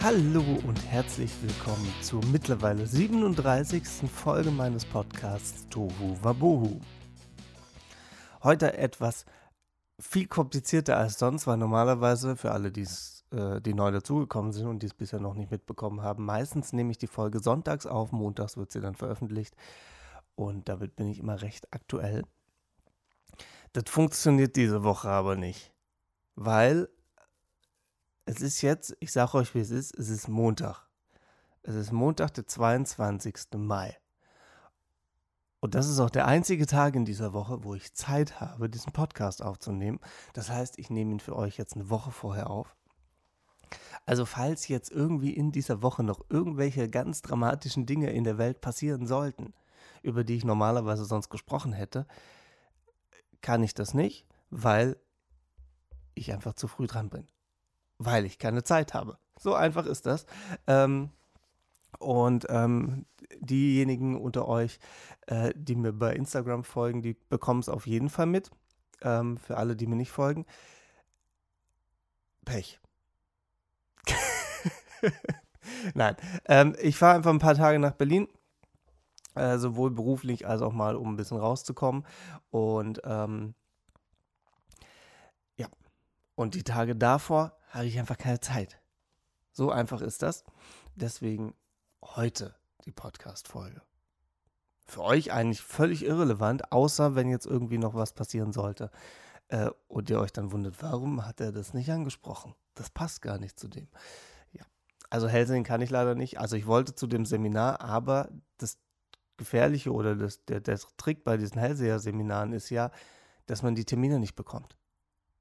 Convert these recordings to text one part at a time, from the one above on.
Hallo und herzlich willkommen zur mittlerweile 37. Folge meines Podcasts Tohu Wabohu. Heute etwas viel komplizierter als sonst, weil normalerweise für alle, äh, die neu dazugekommen sind und die es bisher noch nicht mitbekommen haben, meistens nehme ich die Folge sonntags auf, montags wird sie dann veröffentlicht und damit bin ich immer recht aktuell. Das funktioniert diese Woche aber nicht, weil es ist jetzt, ich sage euch, wie es ist, es ist Montag. Es ist Montag, der 22. Mai. Und das ist auch der einzige Tag in dieser Woche, wo ich Zeit habe, diesen Podcast aufzunehmen. Das heißt, ich nehme ihn für euch jetzt eine Woche vorher auf. Also falls jetzt irgendwie in dieser Woche noch irgendwelche ganz dramatischen Dinge in der Welt passieren sollten, über die ich normalerweise sonst gesprochen hätte, kann ich das nicht, weil ich einfach zu früh dran bin. Weil ich keine Zeit habe. So einfach ist das. Ähm, und ähm, diejenigen unter euch, äh, die mir bei Instagram folgen, die bekommen es auf jeden Fall mit. Ähm, für alle, die mir nicht folgen. Pech. Nein, ähm, ich fahre einfach ein paar Tage nach Berlin. Äh, sowohl beruflich als auch mal, um ein bisschen rauszukommen. Und ähm, ja, und die Tage davor habe ich einfach keine Zeit. So einfach ist das. Deswegen heute die Podcast-Folge. Für euch eigentlich völlig irrelevant, außer wenn jetzt irgendwie noch was passieren sollte. Äh, und ihr euch dann wundert, warum hat er das nicht angesprochen? Das passt gar nicht zu dem. Ja, also Helsing kann ich leider nicht. Also ich wollte zu dem Seminar, aber das Gefährliche oder das, der, der Trick bei diesen Hellseher-Seminaren ist ja, dass man die Termine nicht bekommt.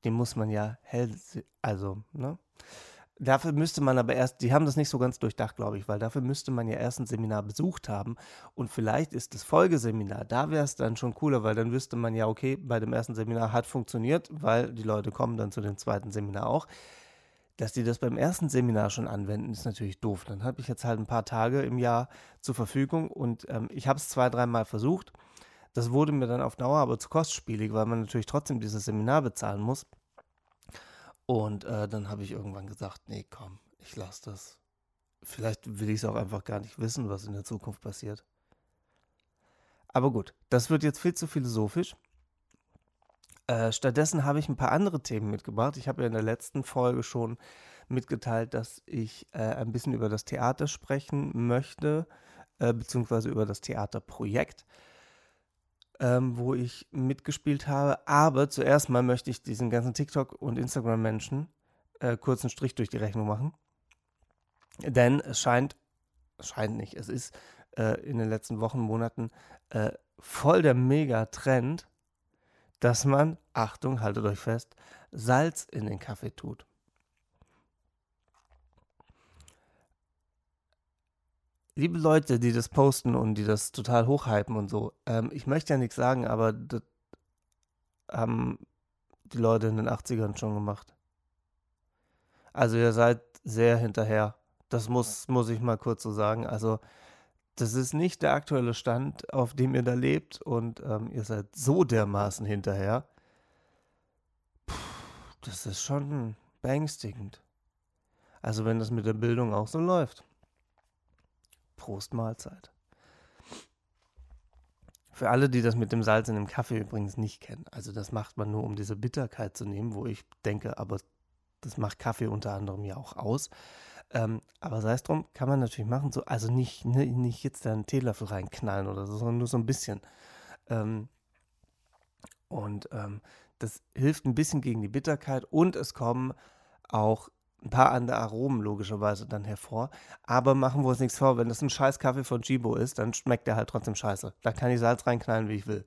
Den muss man ja hell, also, ne? Dafür müsste man aber erst, die haben das nicht so ganz durchdacht, glaube ich, weil dafür müsste man ja erst ein Seminar besucht haben und vielleicht ist das Folgeseminar, da wäre es dann schon cooler, weil dann wüsste man ja, okay, bei dem ersten Seminar hat funktioniert, weil die Leute kommen dann zu dem zweiten Seminar auch. Dass die das beim ersten Seminar schon anwenden, ist natürlich doof. Dann habe ich jetzt halt ein paar Tage im Jahr zur Verfügung und ähm, ich habe es zwei, dreimal versucht. Das wurde mir dann auf Dauer aber zu kostspielig, weil man natürlich trotzdem dieses Seminar bezahlen muss. Und äh, dann habe ich irgendwann gesagt, nee, komm, ich lasse das. Vielleicht will ich es auch einfach gar nicht wissen, was in der Zukunft passiert. Aber gut, das wird jetzt viel zu philosophisch. Äh, stattdessen habe ich ein paar andere Themen mitgebracht. Ich habe ja in der letzten Folge schon mitgeteilt, dass ich äh, ein bisschen über das Theater sprechen möchte, äh, beziehungsweise über das Theaterprojekt ähm, wo ich mitgespielt habe. Aber zuerst mal möchte ich diesen ganzen TikTok- und Instagram-Menschen äh, kurzen Strich durch die Rechnung machen. Denn es scheint, scheint nicht, es ist äh, in den letzten Wochen, Monaten äh, voll der Mega-Trend, dass man, Achtung, haltet euch fest, Salz in den Kaffee tut. Liebe Leute, die das posten und die das total hochhypen und so, ähm, ich möchte ja nichts sagen, aber das haben die Leute in den 80ern schon gemacht. Also ihr seid sehr hinterher. Das muss, muss ich mal kurz so sagen. Also das ist nicht der aktuelle Stand, auf dem ihr da lebt und ähm, ihr seid so dermaßen hinterher. Puh, das ist schon beängstigend. Also wenn das mit der Bildung auch so läuft. Prost Mahlzeit. Für alle, die das mit dem Salz in dem Kaffee übrigens nicht kennen, also das macht man nur, um diese Bitterkeit zu nehmen, wo ich denke, aber das macht Kaffee unter anderem ja auch aus. Ähm, aber sei es drum, kann man natürlich machen, so, also nicht, ne, nicht jetzt da einen Teelöffel reinknallen oder so, sondern nur so ein bisschen. Ähm, und ähm, das hilft ein bisschen gegen die Bitterkeit und es kommen auch ein paar andere Aromen logischerweise dann hervor. Aber machen wir uns nichts vor, wenn das ein scheiß Kaffee von Chibo ist, dann schmeckt der halt trotzdem scheiße. Da kann ich Salz reinknallen, wie ich will.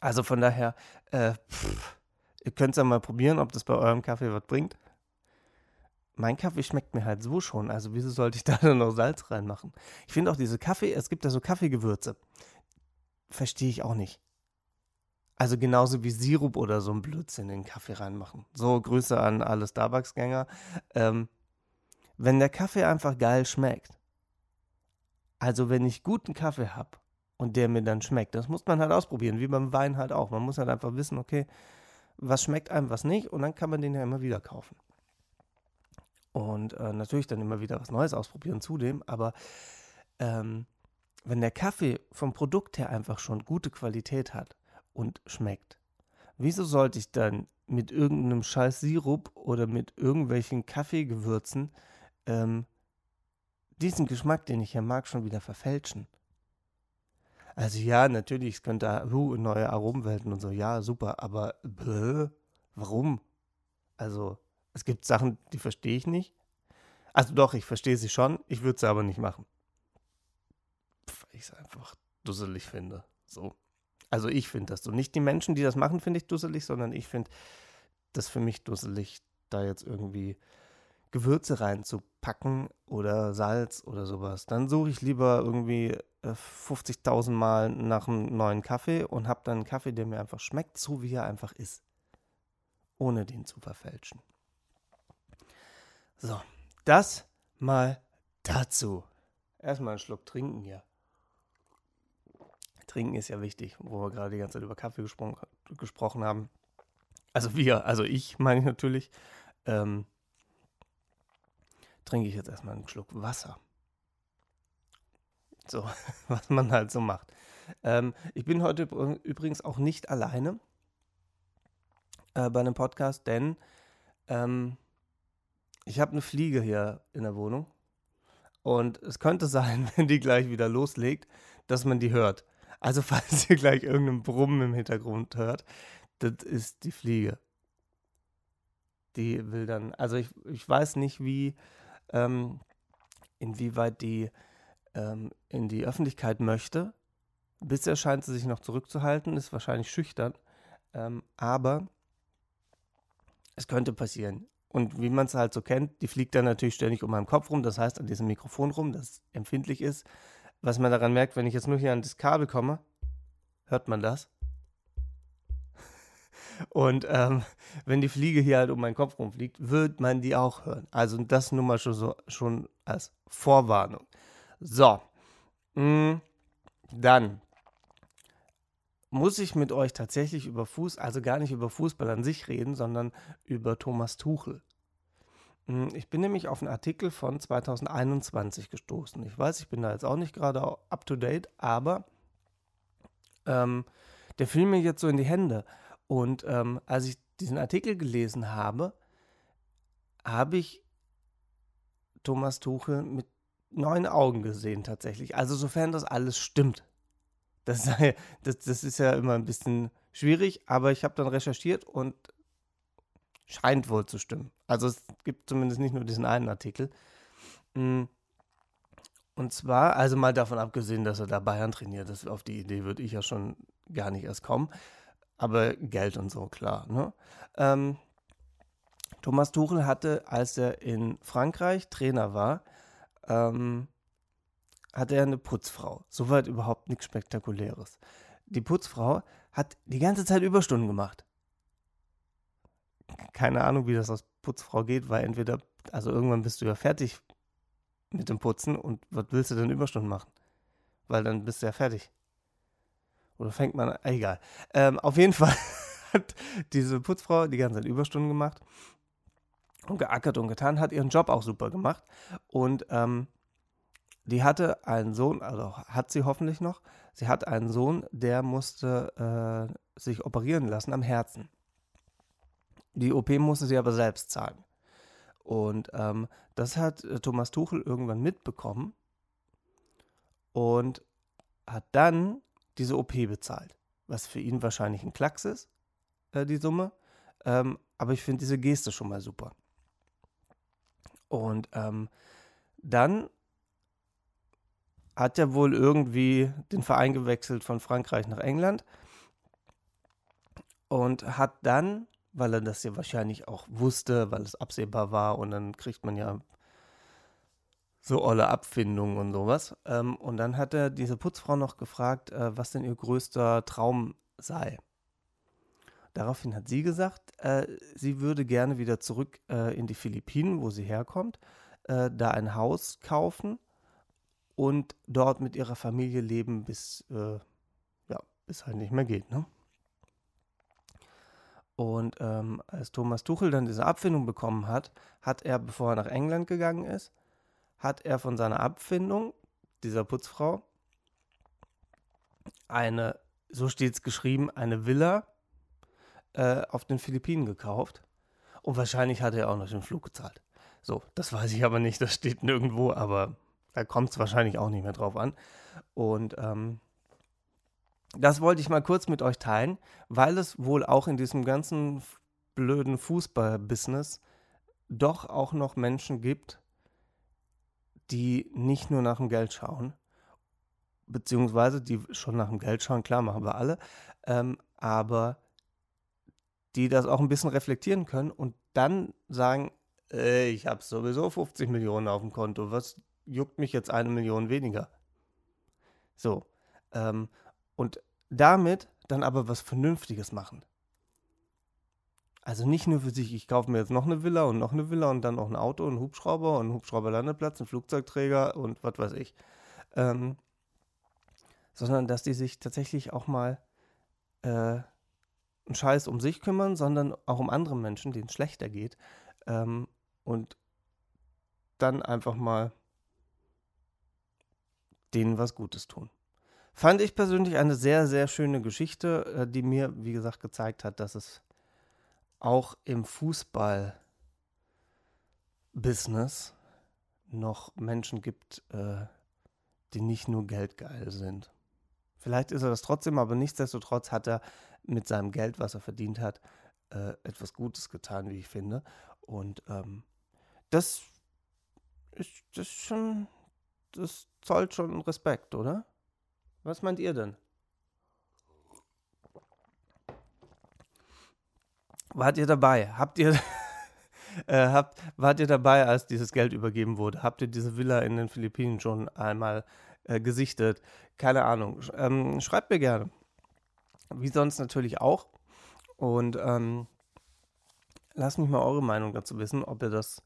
Also von daher, äh, pff, ihr könnt es ja mal probieren, ob das bei eurem Kaffee was bringt. Mein Kaffee schmeckt mir halt so schon, also wieso sollte ich da dann noch Salz reinmachen? Ich finde auch diese Kaffee, es gibt ja so Kaffeegewürze. Verstehe ich auch nicht. Also genauso wie Sirup oder so ein Blödsinn in den Kaffee reinmachen. So Grüße an alle Starbucks-Gänger. Ähm, wenn der Kaffee einfach geil schmeckt, also wenn ich guten Kaffee habe und der mir dann schmeckt, das muss man halt ausprobieren, wie beim Wein halt auch. Man muss halt einfach wissen, okay, was schmeckt einem, was nicht und dann kann man den ja immer wieder kaufen. und äh, natürlich dann immer wieder was Neues ausprobieren zudem, aber ähm, wenn der Kaffee vom Produkt her einfach schon gute Qualität hat und schmeckt, wieso sollte ich dann mit irgendeinem scheiß Sirup oder mit irgendwelchen Kaffeegewürzen ähm, diesen Geschmack, den ich ja mag, schon wieder verfälschen? Also ja, natürlich, es könnte uh, neue Aromenwelten und so, ja, super, aber bläh, warum? Also, es gibt Sachen, die verstehe ich nicht. Also doch, ich verstehe sie schon, ich würde sie aber nicht machen. Weil ich es einfach dusselig finde. So. Also ich finde das so. Nicht die Menschen, die das machen, finde ich dusselig, sondern ich finde das für mich dusselig, da jetzt irgendwie Gewürze reinzupacken oder Salz oder sowas. Dann suche ich lieber irgendwie 50.000 äh, Mal nach einem neuen Kaffee und habe dann einen Kaffee, der mir einfach schmeckt, so wie er einfach ist. Ohne den zu verfälschen. So, das mal dazu. Erstmal einen Schluck trinken hier. Trinken ist ja wichtig, wo wir gerade die ganze Zeit über Kaffee gespro gesprochen haben. Also wir, also ich meine ich natürlich. Ähm, trinke ich jetzt erstmal einen Schluck Wasser. So, was man halt so macht. Ähm, ich bin heute übrigens auch nicht alleine äh, bei einem Podcast, denn ähm, ich habe eine Fliege hier in der Wohnung. Und es könnte sein, wenn die gleich wieder loslegt, dass man die hört. Also falls ihr gleich irgendeinen Brummen im Hintergrund hört, das ist die Fliege. Die will dann, also ich, ich weiß nicht, wie, ähm, inwieweit die ähm, in die Öffentlichkeit möchte. Bisher scheint sie sich noch zurückzuhalten, ist wahrscheinlich schüchtern. Ähm, aber es könnte passieren. Und wie man es halt so kennt, die fliegt dann natürlich ständig um meinen Kopf rum, das heißt an diesem Mikrofon rum, das empfindlich ist. Was man daran merkt, wenn ich jetzt nur hier an das Kabel komme, hört man das. Und ähm, wenn die Fliege hier halt um meinen Kopf rumfliegt, wird man die auch hören. Also das nur mal schon, so, schon als Vorwarnung. So, mm, dann muss ich mit euch tatsächlich über Fuß, also gar nicht über Fußball an sich reden, sondern über Thomas Tuchel. Hm, ich bin nämlich auf einen Artikel von 2021 gestoßen. Ich weiß, ich bin da jetzt auch nicht gerade up to date, aber ähm, der fiel mir jetzt so in die Hände. Und ähm, als ich diesen Artikel gelesen habe, habe ich Thomas Tuchel mit neuen Augen gesehen tatsächlich. Also sofern das alles stimmt. Das, das, das ist ja immer ein bisschen schwierig, aber ich habe dann recherchiert und scheint wohl zu stimmen. Also es gibt zumindest nicht nur diesen einen Artikel. Mm. Und zwar, also mal davon abgesehen, dass er da Bayern trainiert, das, auf die Idee würde ich ja schon gar nicht erst kommen. Aber Geld und so, klar. Ne? Ähm, Thomas Tuchel hatte, als er in Frankreich Trainer war, ähm, hatte er eine Putzfrau. Soweit überhaupt nichts Spektakuläres. Die Putzfrau hat die ganze Zeit Überstunden gemacht. Keine Ahnung, wie das aus Putzfrau geht, weil entweder, also irgendwann bist du ja fertig mit dem Putzen und was willst du denn Überstunden machen? Weil dann bist du ja fertig. Oder fängt man, egal. Ähm, auf jeden Fall hat diese Putzfrau die ganze Zeit Überstunden gemacht und geackert und getan, hat ihren Job auch super gemacht. Und ähm, die hatte einen Sohn, also hat sie hoffentlich noch, sie hat einen Sohn, der musste äh, sich operieren lassen am Herzen. Die OP musste sie aber selbst zahlen. Und ähm, das hat äh, Thomas Tuchel irgendwann mitbekommen und hat dann diese OP bezahlt. Was für ihn wahrscheinlich ein Klacks ist, äh, die Summe. Ähm, aber ich finde diese Geste schon mal super. Und ähm, dann hat er wohl irgendwie den Verein gewechselt von Frankreich nach England und hat dann, weil er das ja wahrscheinlich auch wusste, weil es absehbar war und dann kriegt man ja so olle Abfindungen und sowas. Ähm, und dann hat er diese Putzfrau noch gefragt, äh, was denn ihr größter Traum sei. Daraufhin hat sie gesagt, äh, sie würde gerne wieder zurück äh, in die Philippinen, wo sie herkommt, da ein Haus kaufen und dort mit ihrer Familie leben, bis, ja, bis halt nicht mehr geht. Ne? Und ähm, als Thomas Tuchel dann diese Abfindung bekommen hat, hat er, bevor er nach England gegangen ist, hat er von seiner Abfindung, dieser Putzfrau, eine, so steht es geschrieben, eine Villa äh, auf den Philippinen gekauft. Und wahrscheinlich hat er auch noch den Flug gezahlt. So, das weiß ich aber nicht, das steht nirgendwo, aber da kommt es wahrscheinlich auch nicht mehr drauf an. Und ähm, das wollte ich mal kurz mit euch teilen, weil es wohl auch in diesem ganzen blöden Fußball-Business doch auch noch Menschen gibt, die nicht nur nach dem Geld schauen, beziehungsweise die schon nach dem Geld schauen, klar machen wir alle, ähm, aber die das auch ein bisschen reflektieren können und dann sagen, äh, ich habe sowieso 50 Millionen auf dem Konto, was juckt mich jetzt eine Million weniger? So, ähm, und damit dann aber was Vernünftiges machen. Also nicht nur für sich, ich kaufe mir jetzt noch eine Villa und noch eine Villa und dann noch ein Auto, einen Hubschrauber und einen Hubschrauberlandeplatz, einen Flugzeugträger und was weiß ich. Ähm, sondern dass die sich tatsächlich auch mal äh, einen Scheiß um sich kümmern, sondern auch um andere Menschen, denen es schlechter geht. Ähm, und dann einfach mal denen was Gutes tun. Fand ich persönlich eine sehr, sehr schöne Geschichte, äh, die mir, wie gesagt, gezeigt hat, dass es auch im Fußball-Business noch Menschen gibt, äh, die nicht nur geldgeil sind. Vielleicht ist er das trotzdem, aber nichtsdestotrotz hat er mit seinem Geld, was er verdient hat, äh, etwas Gutes getan, wie ich finde. Und ähm, das ist, das schon, das zollt schon Respekt, oder? Was meint ihr denn? Wart ihr dabei? Habt ihr, äh, habt, wart ihr dabei, als dieses Geld übergeben wurde? Habt ihr diese Villa in den Philippinen schon einmal äh, gesichtet? Keine Ahnung. Ähm, schreibt mir gerne. Wie sonst natürlich auch. Und ähm, lasst mich mal eure Meinung dazu wissen, ob ihr das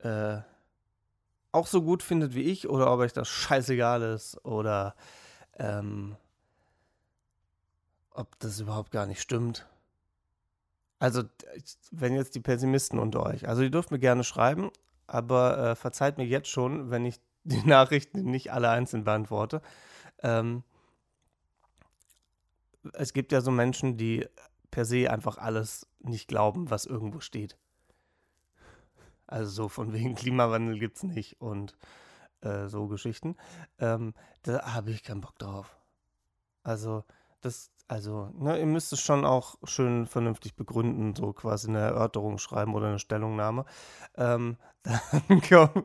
äh, auch so gut findet wie ich oder ob euch das scheißegal ist oder ähm, ob das überhaupt gar nicht stimmt. Also, wenn jetzt die Pessimisten unter euch, also ihr dürft mir gerne schreiben, aber äh, verzeiht mir jetzt schon, wenn ich die Nachrichten nicht alle einzeln beantworte. Ähm, es gibt ja so Menschen, die per se einfach alles nicht glauben, was irgendwo steht. Also so von wegen Klimawandel gibt es nicht und äh, so Geschichten. Ähm, da habe ich keinen Bock drauf. Also das also, ne, ihr müsst es schon auch schön vernünftig begründen, so quasi eine Erörterung schreiben oder eine Stellungnahme. Ähm, dann, komm,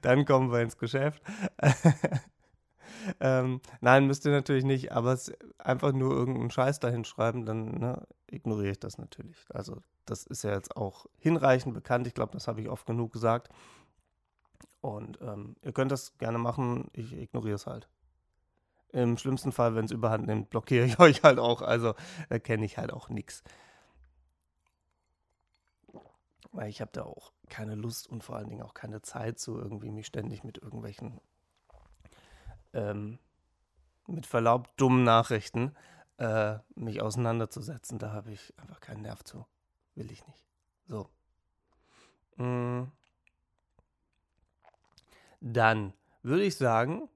dann, kommen wir ins Geschäft. ähm, nein, müsst ihr natürlich nicht, aber es einfach nur irgendeinen Scheiß dahin schreiben, dann ne, ignoriere ich das natürlich. Also, das ist ja jetzt auch hinreichend bekannt. Ich glaube, das habe ich oft genug gesagt. Und ähm, ihr könnt das gerne machen, ich ignoriere es halt. Im schlimmsten Fall, wenn es überhand nimmt, blockiere ich euch halt auch. Also erkenne ich halt auch nichts. Weil ich habe da auch keine Lust und vor allen Dingen auch keine Zeit zu irgendwie mich ständig mit irgendwelchen, ähm, mit Verlaub, dummen Nachrichten äh, mich auseinanderzusetzen. Da habe ich einfach keinen Nerv zu. Will ich nicht. So. Mm. Dann würde ich sagen,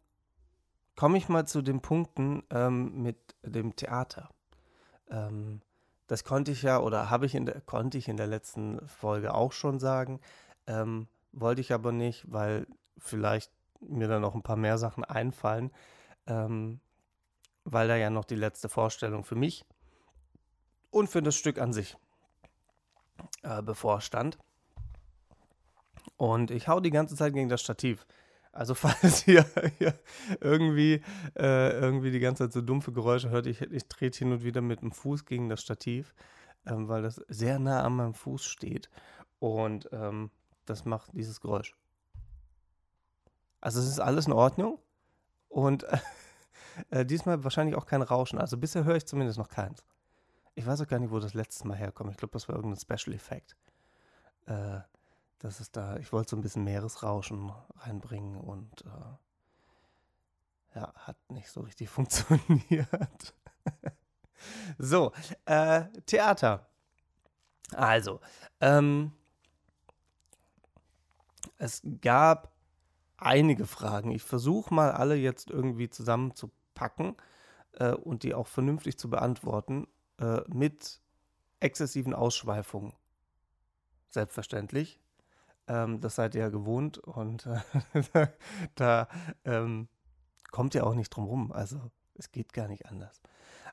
komme ich mal zu den Punkten ähm, mit dem Theater. Ähm, das konnte ich ja oder habe ich in der, konnte ich in der letzten Folge auch schon sagen. Ähm, wollte ich aber nicht, weil vielleicht mir dann noch ein paar mehr Sachen einfallen, ähm, weil da ja noch die letzte Vorstellung für mich und für das Stück an sich äh, bevorstand. Und ich hau die ganze Zeit gegen das Stativ. Also falls ihr, ihr irgendwie, äh, irgendwie die ganze Zeit so dumpfe Geräusche hört, ich, ich trete hin und wieder mit dem Fuß gegen das Stativ, ähm, weil das sehr nah an meinem Fuß steht. Und ähm, das macht dieses Geräusch. Also es ist alles in Ordnung. Und äh, diesmal wahrscheinlich auch kein Rauschen. Also bisher höre ich zumindest noch keins. Ich weiß auch gar nicht, wo das letzte Mal herkommt. Ich glaube, das war irgendein Special Effekt. Äh, das ist da, ich wollte so ein bisschen Meeresrauschen reinbringen und äh, ja, hat nicht so richtig funktioniert. so, äh, Theater. Also, ähm, es gab einige Fragen. Ich versuche mal alle jetzt irgendwie zusammenzupacken äh, und die auch vernünftig zu beantworten äh, mit exzessiven Ausschweifungen. Selbstverständlich. Ähm, das seid ihr ja gewohnt und äh, da ähm, kommt ihr auch nicht drum rum. Also es geht gar nicht anders.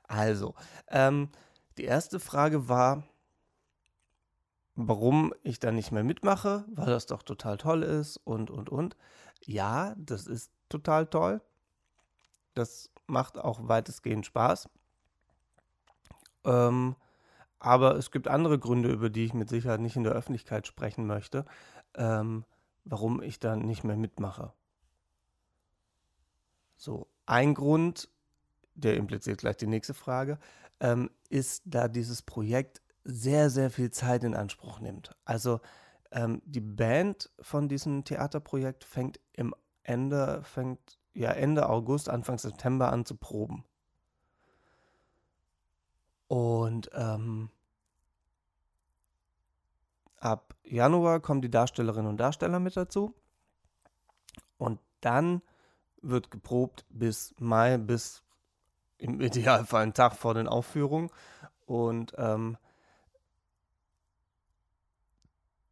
Also, ähm, die erste Frage war, warum ich da nicht mehr mitmache, weil das doch total toll ist und, und, und. Ja, das ist total toll. Das macht auch weitestgehend Spaß. Ähm, aber es gibt andere Gründe, über die ich mit Sicherheit nicht in der Öffentlichkeit sprechen möchte, ähm, warum ich da nicht mehr mitmache. So, ein Grund, der impliziert gleich die nächste Frage, ähm, ist, da dieses Projekt sehr, sehr viel Zeit in Anspruch nimmt. Also ähm, die Band von diesem Theaterprojekt fängt im Ende, fängt ja Ende August, Anfang September an zu proben. Und ähm, ab Januar kommen die Darstellerinnen und Darsteller mit dazu. Und dann wird geprobt bis Mai, bis im Idealfall einen Tag vor den Aufführungen. Und ähm,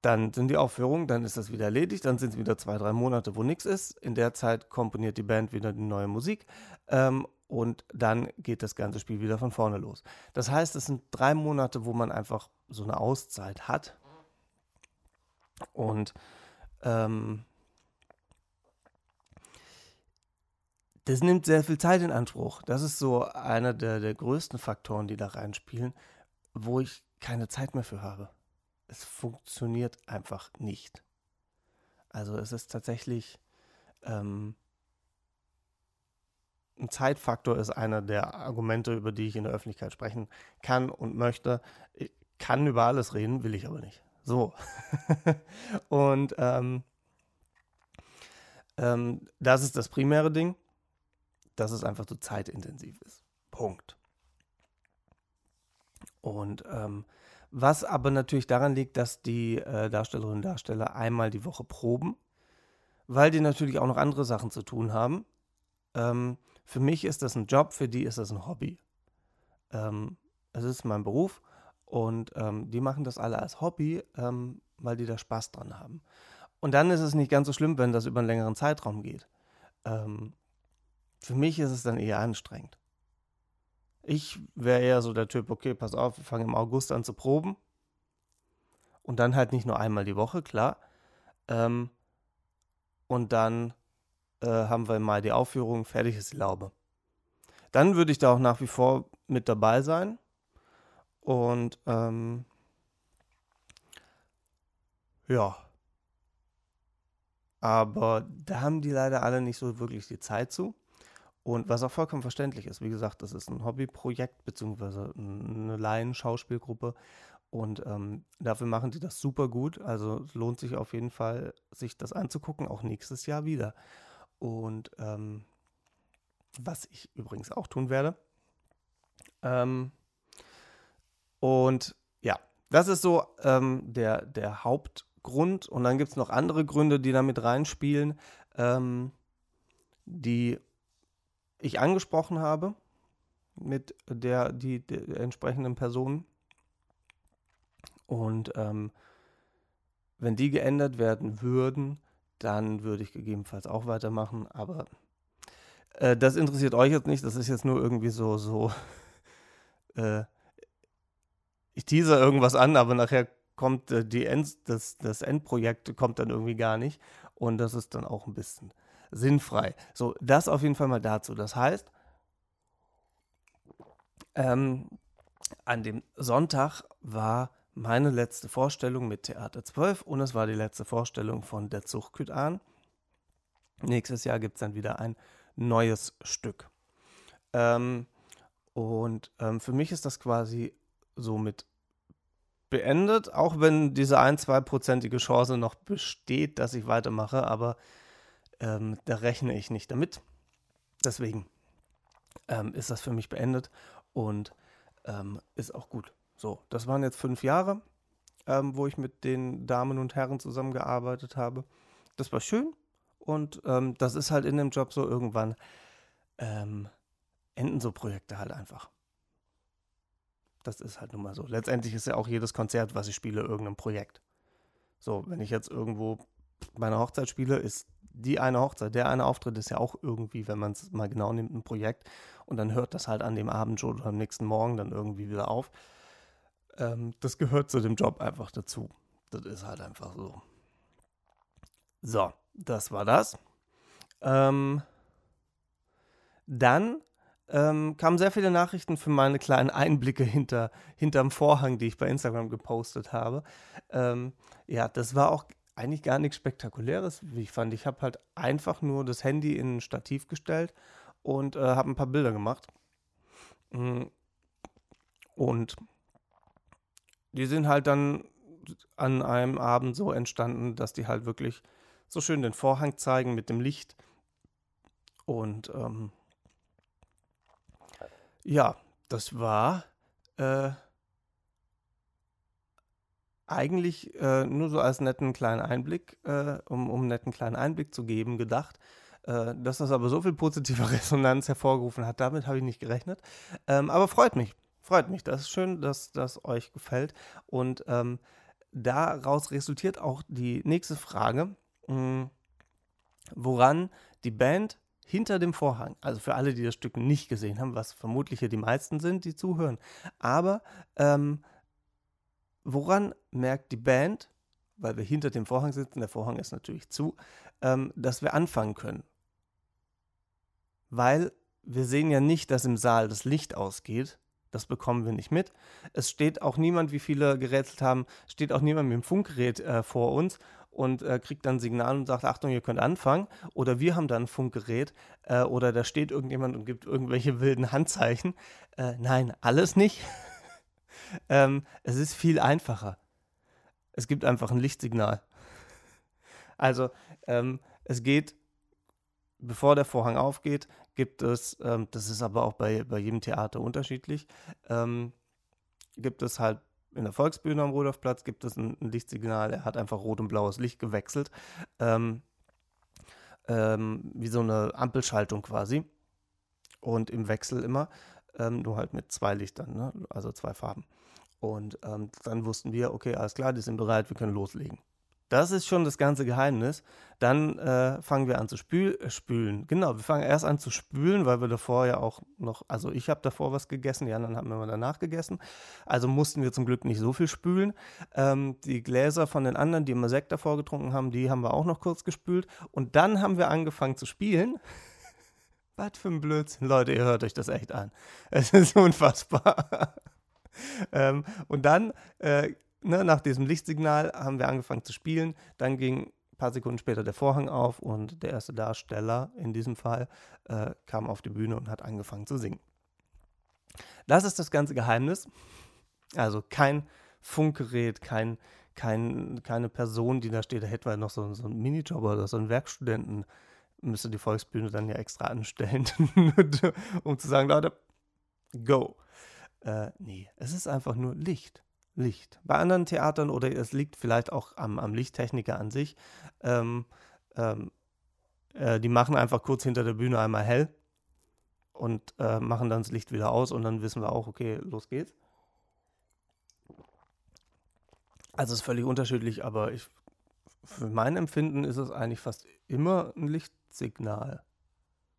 dann sind die Aufführungen, dann ist das wieder erledigt, dann sind es wieder zwei, drei Monate, wo nichts ist. In der Zeit komponiert die Band wieder die neue Musik ähm, und dann geht das ganze Spiel wieder von vorne los. Das heißt, es sind drei Monate, wo man einfach so eine Auszeit hat. Und ähm, das nimmt sehr viel Zeit in Anspruch. Das ist so einer der, der größten Faktoren, die da reinspielen, wo ich keine Zeit mehr für habe es funktioniert einfach nicht. Also es ist tatsächlich ähm, ein Zeitfaktor ist einer der Argumente, über die ich in der Öffentlichkeit sprechen kann und möchte. Ich kann über alles reden, will ich aber nicht. So. und ähm, ähm, das ist das primäre Ding, dass es einfach so zeitintensiv ist. Punkt. Und ähm, was aber natürlich daran liegt, dass die äh, Darstellerinnen und Darsteller einmal die Woche proben, weil die natürlich auch noch andere Sachen zu tun haben. Ähm, für mich ist das ein Job, für die ist das ein Hobby. Ähm, es ist mein Beruf und ähm, die machen das alle als Hobby, ähm, weil die da Spaß dran haben. Und dann ist es nicht ganz so schlimm, wenn das über einen längeren Zeitraum geht. Ähm, für mich ist es dann eher anstrengend. Ich wäre eher so der Typ, okay, pass auf, wir fangen im August an zu proben. Und dann halt nicht nur einmal die Woche, klar. Ähm, und dann äh, haben wir mal die Aufführung, fertig ist die Laube. Dann würde ich da auch nach wie vor mit dabei sein. Und ähm, ja. Aber da haben die leider alle nicht so wirklich die Zeit zu. Und was auch vollkommen verständlich ist, wie gesagt, das ist ein Hobbyprojekt beziehungsweise eine Laien-Schauspielgruppe und ähm, dafür machen die das super gut. Also es lohnt sich auf jeden Fall, sich das anzugucken, auch nächstes Jahr wieder. Und ähm, was ich übrigens auch tun werde. Ähm, und ja, das ist so ähm, der, der Hauptgrund. Und dann gibt es noch andere Gründe, die da mit reinspielen, ähm, die ich angesprochen habe mit der, die, der entsprechenden Person. Und ähm, wenn die geändert werden würden, dann würde ich gegebenenfalls auch weitermachen. Aber äh, das interessiert euch jetzt nicht. Das ist jetzt nur irgendwie so, so. Äh, ich teaser irgendwas an, aber nachher kommt äh, die End, das, das Endprojekt kommt dann irgendwie gar nicht. Und das ist dann auch ein bisschen sinnfrei. So, das auf jeden Fall mal dazu. Das heißt, ähm, an dem Sonntag war meine letzte Vorstellung mit Theater 12 und es war die letzte Vorstellung von Der Zug an. Nächstes Jahr gibt es dann wieder ein neues Stück. Ähm, und ähm, für mich ist das quasi somit beendet, auch wenn diese 1-2-prozentige Chance noch besteht, dass ich weitermache, aber ähm, da rechne ich nicht damit. Deswegen ähm, ist das für mich beendet und ähm, ist auch gut. So, das waren jetzt fünf Jahre ähm, wo ich mit den Damen und Herren zusammengearbeitet habe. Das war schön und ähm, das ist halt in dem Job so irgendwann ähm, enden so Projekte halt einfach. Das ist halt nun mal so. Letztendlich ist ja auch jedes Konzert, was ich spiele, irgendein Projekt. So, wenn ich jetzt irgendwo meine Hochzeit spiele, ist die eine Hochzeit, der eine Auftritt ist ja auch irgendwie, wenn man es mal genau nimmt, ein Projekt und dann hört das halt an dem Abend schon oder am nächsten Morgen dann irgendwie wieder auf. Ähm, das gehört zu dem Job einfach dazu. Das ist halt einfach so. So, das war das. Ähm, dann ähm, kamen sehr viele Nachrichten für meine kleinen Einblicke hinter hinterm Vorhang, die ich bei Instagram gepostet habe. Ähm, ja, das war auch eigentlich gar nichts Spektakuläres, wie ich fand. Ich habe halt einfach nur das Handy in ein Stativ gestellt und äh, habe ein paar Bilder gemacht. Mm. Und die sind halt dann an einem Abend so entstanden, dass die halt wirklich so schön den Vorhang zeigen mit dem Licht. Und ähm, ja, das war äh, eigentlich äh, nur so als netten kleinen Einblick, äh, um, um netten kleinen Einblick zu geben, gedacht. Äh, dass das aber so viel positive Resonanz hervorgerufen hat, damit habe ich nicht gerechnet. Ähm, aber freut mich, freut mich. Das ist schön, dass das euch gefällt. Und ähm, daraus resultiert auch die nächste Frage, mh, hm, woran die Band hinter dem Vorhang, also für alle, die das Stück nicht gesehen haben, was vermutlich hier die meisten sind, die zuhören, aber ähm, woran merkt die Band, weil wir hinter dem Vorhang sitzen, der Vorhang ist natürlich zu, ähm, dass wir anfangen können? Weil wir sehen ja nicht, dass im Saal das Licht ausgeht. Das bekommen wir nicht mit. Es steht auch niemand, wie viele gerätselt haben, steht auch niemand mit dem Funkgerät äh, vor uns und äh, kriegt dann Signal und sagt, Achtung, ihr könnt anfangen. Oder wir haben dann ein Funkgerät äh, oder da steht irgendjemand und gibt irgendwelche wilden Handzeichen. Äh, nein, alles nicht. ähm, es ist viel einfacher. Es gibt einfach ein Lichtsignal. Also ähm, es geht, bevor der Vorhang aufgeht, gibt es, ähm, das ist aber auch bei, bei jedem Theater unterschiedlich, ähm, gibt es halt in der Volksbühne am Rudolfplatz gibt es ein, ein, Lichtsignal, er hat einfach rot und blaues Licht gewechselt. Ähm, ähm, wie so eine Ampelschaltung quasi. Und im Wechsel immer, ähm, nur halt mit zwei Lichtern, ne? also zwei Farben. Und ähm, dann wussten wir, okay, alles klar, die sind bereit, wir können loslegen. Das ist schon das ganze Geheimnis. Dann äh, fangen wir an zu spül äh, spülen. Genau, wir fangen erst an zu spülen, weil wir davor ja auch noch, also ich habe davor was gegessen, die anderen haben immer danach gegessen. Also mussten wir zum Glück nicht so viel spülen. Ähm, die Gläser von den anderen, die immer Sekt davor getrunken haben, die haben wir auch noch kurz gespült. Und dann haben wir angefangen zu spielen. was für ein Blödsinn. Leute, ihr hört euch das echt an. Es ist unfassbar. ähm, und dann äh, ne, nach diesem Lichtsignal haben wir angefangen zu spielen. Dann ging ein paar Sekunden später der Vorhang auf und der erste Darsteller in diesem Fall äh, kam auf die Bühne und hat angefangen zu singen. Das ist das ganze Geheimnis. Also kein Funkgerät, kein, kein, keine Person, die da steht, da hätte man noch so, so einen Minijob oder so einen Werkstudenten, müsste die Volksbühne dann ja extra anstellen, um zu sagen, Leute, go. Äh, nee, es ist einfach nur Licht. Licht. Bei anderen Theatern oder es liegt vielleicht auch am, am Lichttechniker an sich, ähm, ähm, äh, die machen einfach kurz hinter der Bühne einmal hell und äh, machen dann das Licht wieder aus und dann wissen wir auch, okay, los geht's. Also es ist völlig unterschiedlich, aber ich, für mein Empfinden ist es eigentlich fast immer ein Lichtsignal.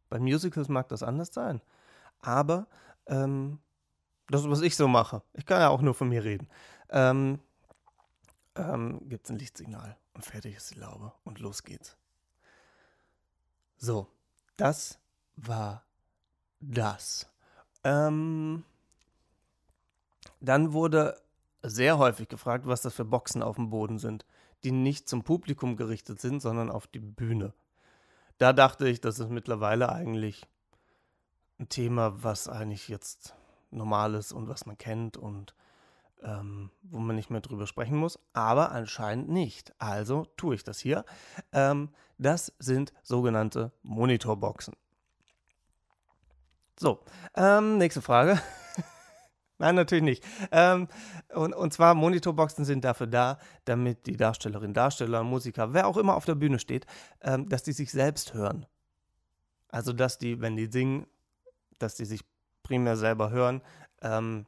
Bei Musicals mag das anders sein, aber ähm, das, was ich so mache. Ich kann ja auch nur von mir reden. Ähm, ähm, Gibt es ein Lichtsignal und fertig ist die Laube und los geht's. So, das war das. Ähm, dann wurde sehr häufig gefragt, was das für Boxen auf dem Boden sind, die nicht zum Publikum gerichtet sind, sondern auf die Bühne. Da dachte ich, das ist mittlerweile eigentlich ein Thema, was eigentlich jetzt Normales und was man kennt und ähm, wo man nicht mehr drüber sprechen muss, aber anscheinend nicht. Also tue ich das hier. Ähm, das sind sogenannte Monitorboxen. So, ähm, nächste Frage. Nein, natürlich nicht. Ähm, und, und zwar Monitorboxen sind dafür da, damit die Darstellerin, Darsteller, Musiker, wer auch immer auf der Bühne steht, ähm, dass die sich selbst hören. Also, dass die, wenn die singen, dass die sich primär selber hören ähm,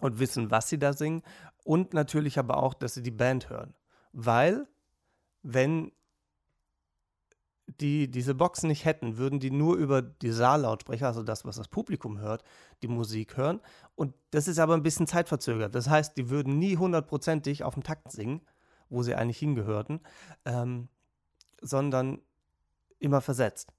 und wissen, was sie da singen. Und natürlich aber auch, dass sie die Band hören. Weil, wenn die diese Boxen nicht hätten, würden die nur über die Saallautsprecher, also das, was das Publikum hört, die Musik hören. Und das ist aber ein bisschen zeitverzögert. Das heißt, die würden nie hundertprozentig auf dem Takt singen, wo sie eigentlich hingehörten, ähm, sondern immer versetzt.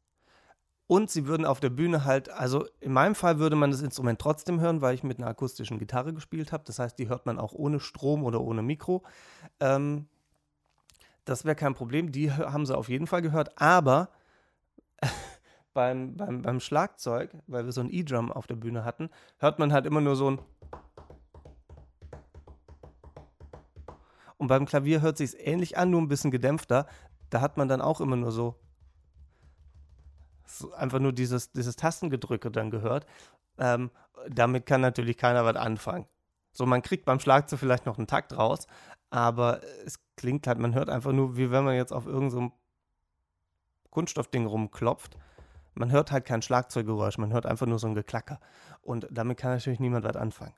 Und sie würden auf der Bühne halt, also in meinem Fall würde man das Instrument trotzdem hören, weil ich mit einer akustischen Gitarre gespielt habe. Das heißt, die hört man auch ohne Strom oder ohne Mikro. Ähm, das wäre kein Problem, die haben sie auf jeden Fall gehört. Aber beim, beim, beim Schlagzeug, weil wir so ein E-Drum auf der Bühne hatten, hört man halt immer nur so ein. Und beim Klavier hört sich ähnlich an, nur ein bisschen gedämpfter. Da hat man dann auch immer nur so, einfach nur dieses, dieses Tastengedrücke dann gehört. Ähm, damit kann natürlich keiner was anfangen. So, man kriegt beim Schlagzeug vielleicht noch einen Takt raus, aber es klingt halt, man hört einfach nur, wie wenn man jetzt auf irgendeinem so Kunststoffding rumklopft. Man hört halt kein Schlagzeuggeräusch, man hört einfach nur so ein Geklacker. Und damit kann natürlich niemand was anfangen.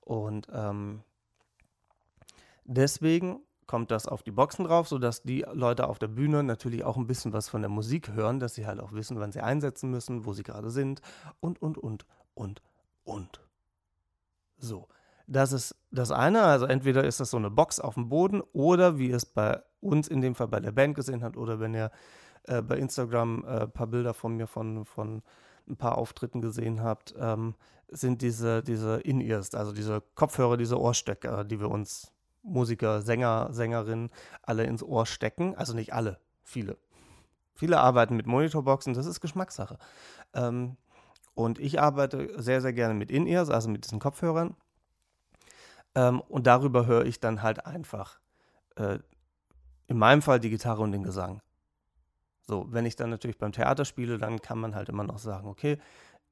Und ähm, deswegen kommt das auf die Boxen drauf, sodass die Leute auf der Bühne natürlich auch ein bisschen was von der Musik hören, dass sie halt auch wissen, wann sie einsetzen müssen, wo sie gerade sind und, und, und, und, und. So, das ist das eine. Also entweder ist das so eine Box auf dem Boden oder wie es bei uns in dem Fall bei der Band gesehen hat oder wenn ihr äh, bei Instagram äh, ein paar Bilder von mir von, von ein paar Auftritten gesehen habt, ähm, sind diese, diese In-Ears, also diese Kopfhörer, diese Ohrstecker, die wir uns Musiker, Sänger, Sängerinnen alle ins Ohr stecken. Also nicht alle, viele. Viele arbeiten mit Monitorboxen, das ist Geschmackssache. Ähm, und ich arbeite sehr, sehr gerne mit In-Ears, also mit diesen Kopfhörern. Ähm, und darüber höre ich dann halt einfach, äh, in meinem Fall die Gitarre und den Gesang. So, wenn ich dann natürlich beim Theater spiele, dann kann man halt immer noch sagen, okay,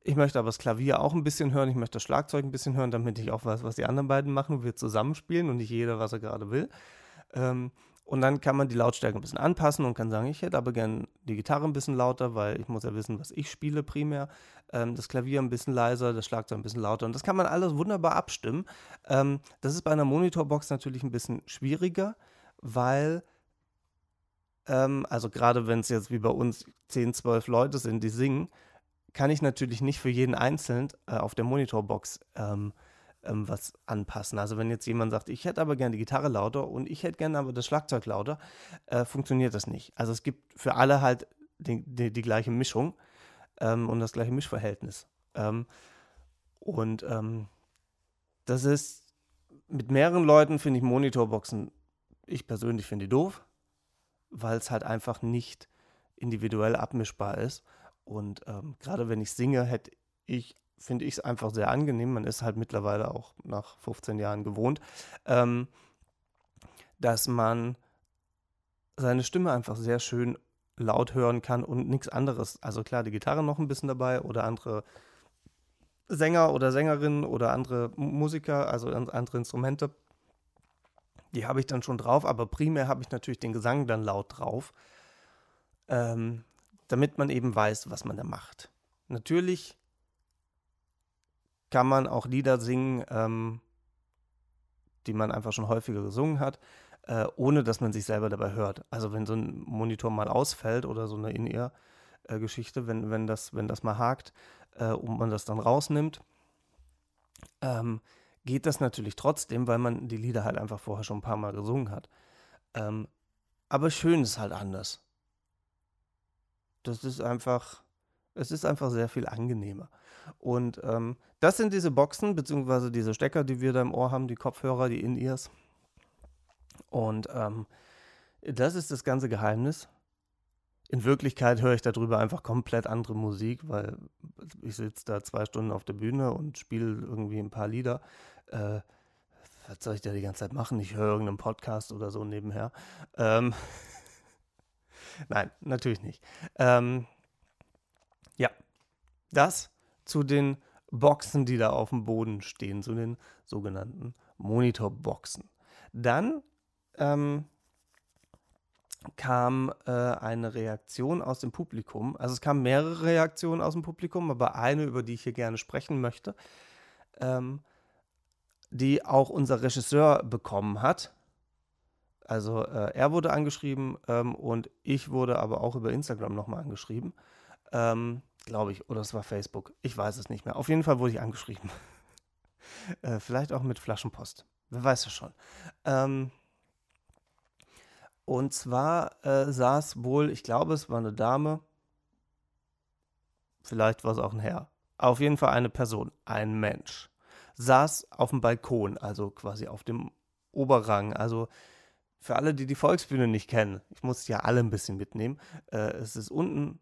ich möchte aber das Klavier auch ein bisschen hören, ich möchte das Schlagzeug ein bisschen hören, damit ich auch weiß, was die anderen beiden machen, wir zusammenspielen und nicht jeder, was er gerade will. Ähm, und dann kann man die Lautstärke ein bisschen anpassen und kann sagen, ich hätte aber gern die Gitarre ein bisschen lauter, weil ich muss ja wissen, was ich spiele primär. Ähm, das Klavier ein bisschen leiser, das Schlagzeug ein bisschen lauter. Und das kann man alles wunderbar abstimmen. Ähm, das ist bei einer Monitorbox natürlich ein bisschen schwieriger, weil, ähm, also gerade wenn es jetzt wie bei uns 10, 12 Leute sind, die singen, kann ich natürlich nicht für jeden einzeln äh, auf der Monitorbox ähm, ähm, was anpassen. Also wenn jetzt jemand sagt, ich hätte aber gerne die Gitarre lauter und ich hätte gerne aber das Schlagzeug lauter, äh, funktioniert das nicht. Also es gibt für alle halt die, die, die gleiche Mischung ähm, und das gleiche Mischverhältnis. Ähm, und ähm, das ist mit mehreren Leuten finde ich Monitorboxen, ich persönlich finde die doof, weil es halt einfach nicht individuell abmischbar ist. Und ähm, gerade wenn ich singe, hätte ich finde ich es einfach sehr angenehm. Man ist halt mittlerweile auch nach 15 Jahren gewohnt, ähm, dass man seine Stimme einfach sehr schön laut hören kann und nichts anderes. Also klar, die Gitarre noch ein bisschen dabei oder andere Sänger oder Sängerinnen oder andere Musiker, also andere Instrumente. Die habe ich dann schon drauf, aber primär habe ich natürlich den Gesang dann laut drauf, ähm, damit man eben weiß, was man da macht. Natürlich kann man auch Lieder singen, ähm, die man einfach schon häufiger gesungen hat, äh, ohne dass man sich selber dabei hört. Also wenn so ein Monitor mal ausfällt oder so eine In-Ear-Geschichte, wenn, wenn, das, wenn das mal hakt äh, und man das dann rausnimmt, ähm, geht das natürlich trotzdem, weil man die Lieder halt einfach vorher schon ein paar Mal gesungen hat. Ähm, aber schön ist halt anders. Das ist einfach, es ist einfach sehr viel angenehmer. Und ähm, das sind diese Boxen, beziehungsweise diese Stecker, die wir da im Ohr haben, die Kopfhörer, die In-Ears. Und ähm, das ist das ganze Geheimnis. In Wirklichkeit höre ich darüber einfach komplett andere Musik, weil ich sitze da zwei Stunden auf der Bühne und spiele irgendwie ein paar Lieder. Äh, was soll ich da die ganze Zeit machen? Ich höre irgendeinen Podcast oder so nebenher. Ähm, Nein, natürlich nicht. Ähm, ja, das zu den Boxen, die da auf dem Boden stehen, zu den sogenannten Monitorboxen. Dann ähm, kam äh, eine Reaktion aus dem Publikum. Also es kamen mehrere Reaktionen aus dem Publikum, aber eine, über die ich hier gerne sprechen möchte, ähm, die auch unser Regisseur bekommen hat. Also äh, er wurde angeschrieben ähm, und ich wurde aber auch über Instagram nochmal angeschrieben. Ähm, Glaube ich, oder es war Facebook. Ich weiß es nicht mehr. Auf jeden Fall wurde ich angeschrieben. äh, vielleicht auch mit Flaschenpost. Wer weiß es schon. Ähm, und zwar äh, saß wohl, ich glaube, es war eine Dame, vielleicht war es auch ein Herr, auf jeden Fall eine Person, ein Mensch, saß auf dem Balkon, also quasi auf dem Oberrang. Also für alle, die die Volksbühne nicht kennen, ich muss ja alle ein bisschen mitnehmen. Äh, es ist unten,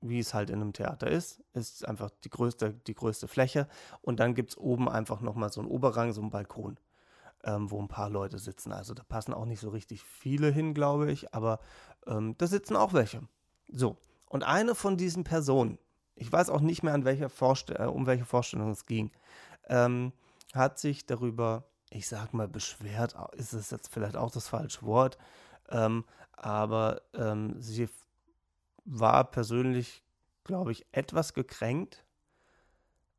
wie es halt in einem Theater ist, ist einfach die größte, die größte Fläche und dann gibt es oben einfach nochmal so einen Oberrang, so einen Balkon ähm, wo ein paar Leute sitzen. Also da passen auch nicht so richtig viele hin, glaube ich, aber ähm, da sitzen auch welche. So, und eine von diesen Personen, ich weiß auch nicht mehr, an welcher Vorste äh, um welche Vorstellung es ging, ähm, hat sich darüber, ich sag mal, beschwert, ist es jetzt vielleicht auch das falsche Wort, ähm, aber ähm, sie war persönlich, glaube ich, etwas gekränkt,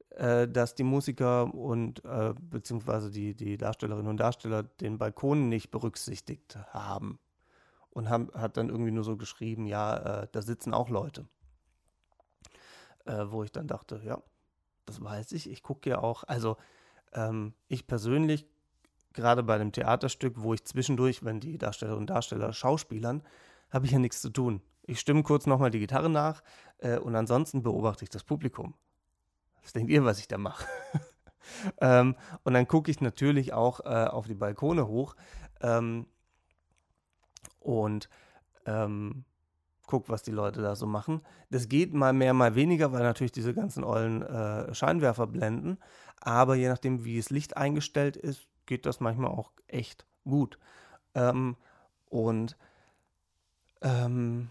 äh, dass die Musiker und äh, beziehungsweise die, die Darstellerinnen und Darsteller den Balkon nicht berücksichtigt haben. Und haben, hat dann irgendwie nur so geschrieben, ja, äh, da sitzen auch Leute. Äh, wo ich dann dachte, ja, das weiß ich. Ich gucke ja auch, also ähm, ich persönlich, gerade bei dem Theaterstück, wo ich zwischendurch, wenn die Darstellerinnen und Darsteller schauspielern, habe ich ja nichts zu tun. Ich stimme kurz nochmal die Gitarre nach äh, und ansonsten beobachte ich das Publikum. Was denkt ihr, was ich da mache? ähm, und dann gucke ich natürlich auch äh, auf die Balkone hoch ähm, und ähm, guck, was die Leute da so machen. Das geht mal mehr, mal weniger, weil natürlich diese ganzen ollen äh, Scheinwerfer blenden. Aber je nachdem, wie das Licht eingestellt ist, geht das manchmal auch echt gut. Ähm, und ähm,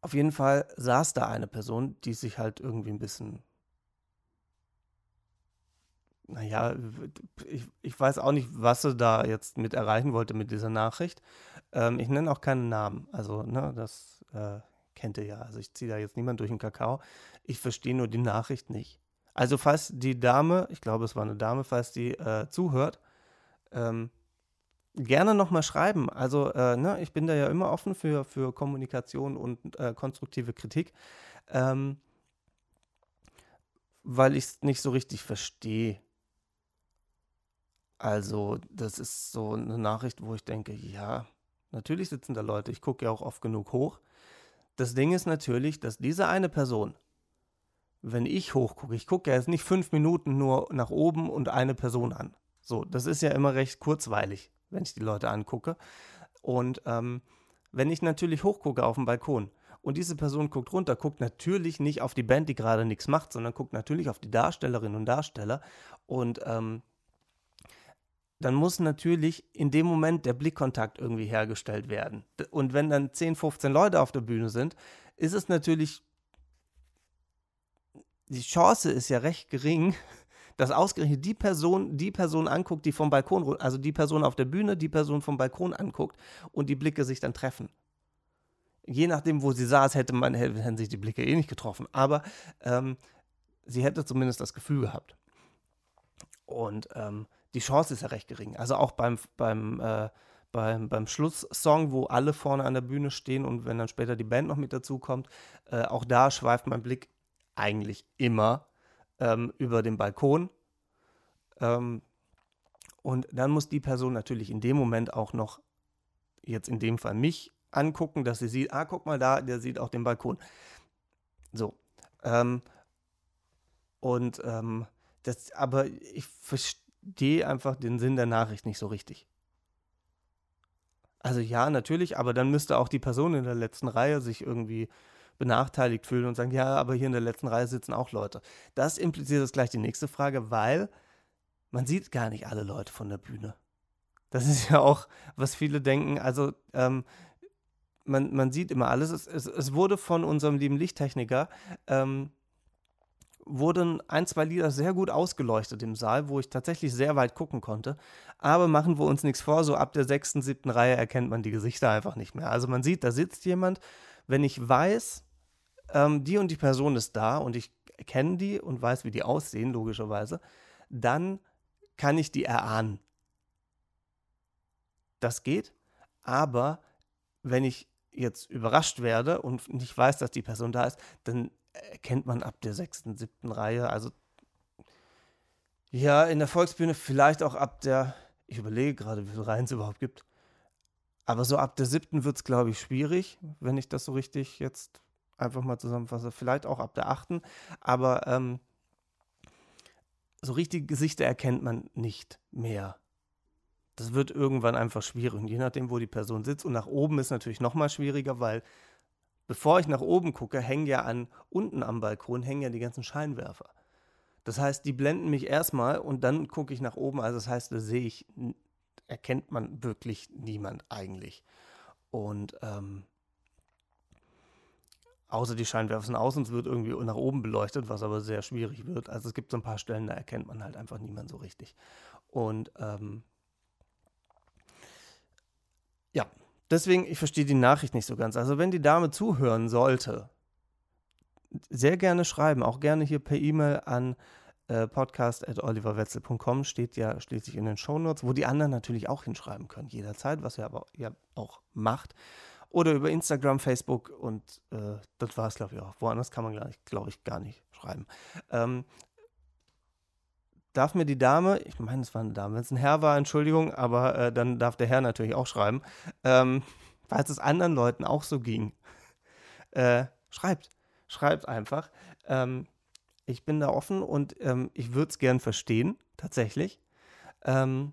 auf jeden Fall saß da eine Person, die sich halt irgendwie ein bisschen, naja, ich, ich weiß auch nicht, was sie da jetzt mit erreichen wollte mit dieser Nachricht. Ähm, ich nenne auch keinen Namen, also, ne, das äh, kennt ihr ja. Also ich ziehe da jetzt niemand durch den Kakao. Ich verstehe nur die Nachricht nicht. Also falls die Dame, ich glaube es war eine Dame, falls die äh, zuhört, ähm, gerne nochmal schreiben. Also, äh, ne, ich bin da ja immer offen für, für Kommunikation und äh, konstruktive Kritik, ähm, weil ich es nicht so richtig verstehe. Also, das ist so eine Nachricht, wo ich denke, ja, natürlich sitzen da Leute, ich gucke ja auch oft genug hoch. Das Ding ist natürlich, dass diese eine Person, wenn ich hochgucke, ich gucke ja jetzt nicht fünf Minuten nur nach oben und eine Person an. So, das ist ja immer recht kurzweilig wenn ich die Leute angucke. Und ähm, wenn ich natürlich hochgucke auf dem Balkon und diese Person guckt runter, guckt natürlich nicht auf die Band, die gerade nichts macht, sondern guckt natürlich auf die Darstellerinnen und Darsteller. Und ähm, dann muss natürlich in dem Moment der Blickkontakt irgendwie hergestellt werden. Und wenn dann 10, 15 Leute auf der Bühne sind, ist es natürlich, die Chance ist ja recht gering, dass ausgerechnet die Person die Person anguckt, die vom Balkon, also die Person auf der Bühne, die Person vom Balkon anguckt und die Blicke sich dann treffen. Je nachdem, wo sie saß, hätte man, hätten sich die Blicke eh nicht getroffen. Aber ähm, sie hätte zumindest das Gefühl gehabt. Und ähm, die Chance ist ja recht gering. Also auch beim, beim, äh, beim, beim Schlusssong, wo alle vorne an der Bühne stehen und wenn dann später die Band noch mit dazu kommt, äh, auch da schweift mein Blick eigentlich immer ähm, über den Balkon. Ähm, und dann muss die Person natürlich in dem Moment auch noch, jetzt in dem Fall mich, angucken, dass sie sieht, ah, guck mal da, der sieht auch den Balkon. So. Ähm, und ähm, das, aber ich verstehe einfach den Sinn der Nachricht nicht so richtig. Also ja, natürlich, aber dann müsste auch die Person in der letzten Reihe sich irgendwie benachteiligt fühlen und sagen, ja, aber hier in der letzten Reihe sitzen auch Leute. Das impliziert jetzt gleich die nächste Frage, weil man sieht gar nicht alle Leute von der Bühne. Das ist ja auch, was viele denken. Also ähm, man, man sieht immer alles. Es, es, es, wurde von unserem lieben Lichttechniker ähm, wurden ein, zwei Lieder sehr gut ausgeleuchtet im Saal, wo ich tatsächlich sehr weit gucken konnte. Aber machen wir uns nichts vor, so ab der sechsten, siebten Reihe erkennt man die Gesichter einfach nicht mehr. Also man sieht, da sitzt jemand. Wenn ich weiß, ähm, die und die Person ist da und ich kenne die und weiß, wie die aussehen, logischerweise, dann kann ich die erahnen. Das geht, aber wenn ich jetzt überrascht werde und nicht weiß, dass die Person da ist, dann erkennt man ab der sechsten, siebten Reihe. Also ja, in der Volksbühne vielleicht auch ab der, ich überlege gerade, wie viele Reihen es überhaupt gibt. Aber so ab der siebten wird es, glaube ich, schwierig, wenn ich das so richtig jetzt einfach mal zusammenfasse. Vielleicht auch ab der achten. Aber ähm, so richtige Gesichter erkennt man nicht mehr. Das wird irgendwann einfach schwierig. Und je nachdem, wo die Person sitzt. Und nach oben ist natürlich noch mal schwieriger, weil bevor ich nach oben gucke, hängen ja an unten am Balkon hängen ja die ganzen Scheinwerfer. Das heißt, die blenden mich erstmal und dann gucke ich nach oben. Also das heißt, da sehe ich, erkennt man wirklich niemand eigentlich. Und ähm, außer die Scheinwerfer sind aus und es wird irgendwie nach oben beleuchtet, was aber sehr schwierig wird. Also es gibt so ein paar Stellen, da erkennt man halt einfach niemand so richtig. Und ähm, ja, deswegen, ich verstehe die Nachricht nicht so ganz. Also wenn die Dame zuhören sollte, sehr gerne schreiben, auch gerne hier per E-Mail an äh, podcast.oliverwetzel.com steht ja schließlich in den Shownotes, wo die anderen natürlich auch hinschreiben können, jederzeit, was ihr aber ja auch macht. Oder über Instagram, Facebook und äh, das war es, glaube ich, auch. Woanders kann man, glaube ich, gar nicht schreiben. Ähm, darf mir die Dame, ich meine, es war eine Dame, wenn es ein Herr war, Entschuldigung, aber äh, dann darf der Herr natürlich auch schreiben, ähm, falls es anderen Leuten auch so ging. Äh, schreibt, schreibt einfach. Ähm, ich bin da offen und ähm, ich würde es gern verstehen, tatsächlich. Ähm,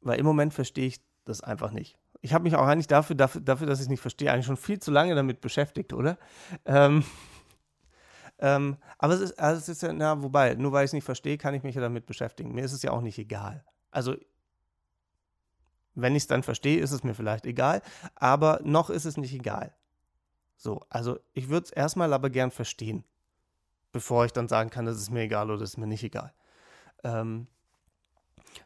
weil im Moment verstehe ich das einfach nicht. Ich habe mich auch eigentlich dafür, dafür, dafür dass ich es nicht verstehe, eigentlich schon viel zu lange damit beschäftigt, oder? Ähm, ähm, aber es ist, also es ist ja, na, wobei, nur weil ich es nicht verstehe, kann ich mich ja damit beschäftigen. Mir ist es ja auch nicht egal. Also, wenn ich es dann verstehe, ist es mir vielleicht egal, aber noch ist es nicht egal. So, also ich würde es erstmal aber gern verstehen, bevor ich dann sagen kann, das ist mir egal oder das ist mir nicht egal. Ähm,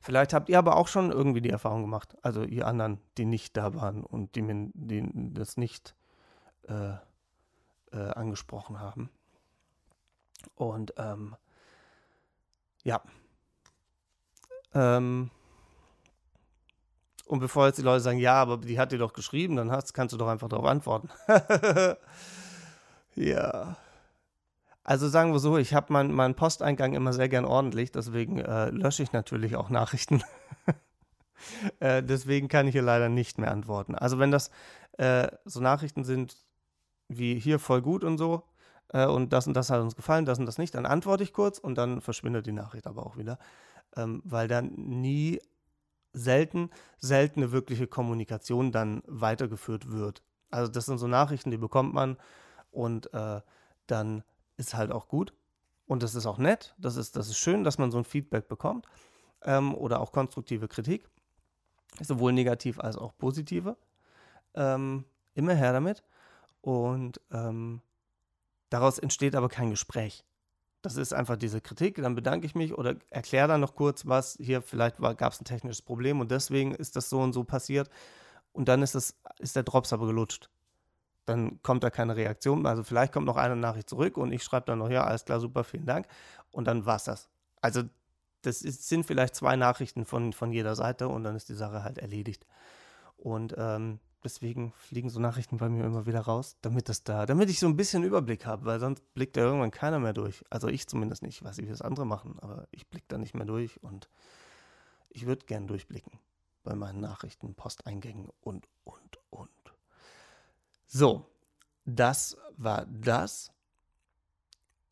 vielleicht habt ihr aber auch schon irgendwie die Erfahrung gemacht, also ihr anderen, die nicht da waren und die mir die das nicht äh, äh, angesprochen haben. Und ähm, ja. Ähm, und bevor jetzt die Leute sagen, ja, aber die hat dir doch geschrieben, dann hast, kannst du doch einfach darauf antworten. ja. Also sagen wir so, ich habe meinen mein Posteingang immer sehr gern ordentlich, deswegen äh, lösche ich natürlich auch Nachrichten. äh, deswegen kann ich hier leider nicht mehr antworten. Also wenn das äh, so Nachrichten sind wie hier voll gut und so, äh, und das und das hat uns gefallen, das und das nicht, dann antworte ich kurz und dann verschwindet die Nachricht aber auch wieder, ähm, weil dann nie selten, seltene wirkliche Kommunikation dann weitergeführt wird. Also das sind so Nachrichten, die bekommt man und äh, dann ist halt auch gut und das ist auch nett, das ist, das ist schön, dass man so ein Feedback bekommt ähm, oder auch konstruktive Kritik, sowohl negativ als auch positive. Ähm, immer her damit und ähm, Daraus entsteht aber kein Gespräch. Das ist einfach diese Kritik, dann bedanke ich mich oder erkläre dann noch kurz, was hier vielleicht gab es ein technisches Problem und deswegen ist das so und so passiert. Und dann ist, das, ist der Drops aber gelutscht. Dann kommt da keine Reaktion. Also vielleicht kommt noch eine Nachricht zurück und ich schreibe dann noch, ja, alles klar, super, vielen Dank. Und dann war es das. Also das ist, sind vielleicht zwei Nachrichten von, von jeder Seite und dann ist die Sache halt erledigt. Und ähm, deswegen fliegen so Nachrichten bei mir immer wieder raus, damit das da, damit ich so ein bisschen Überblick habe, weil sonst blickt da irgendwann keiner mehr durch. Also ich zumindest nicht, ich weiß nicht, wie das andere machen, aber ich blicke da nicht mehr durch und ich würde gern durchblicken bei meinen Nachrichten, Posteingängen und, und, und. So, das war das.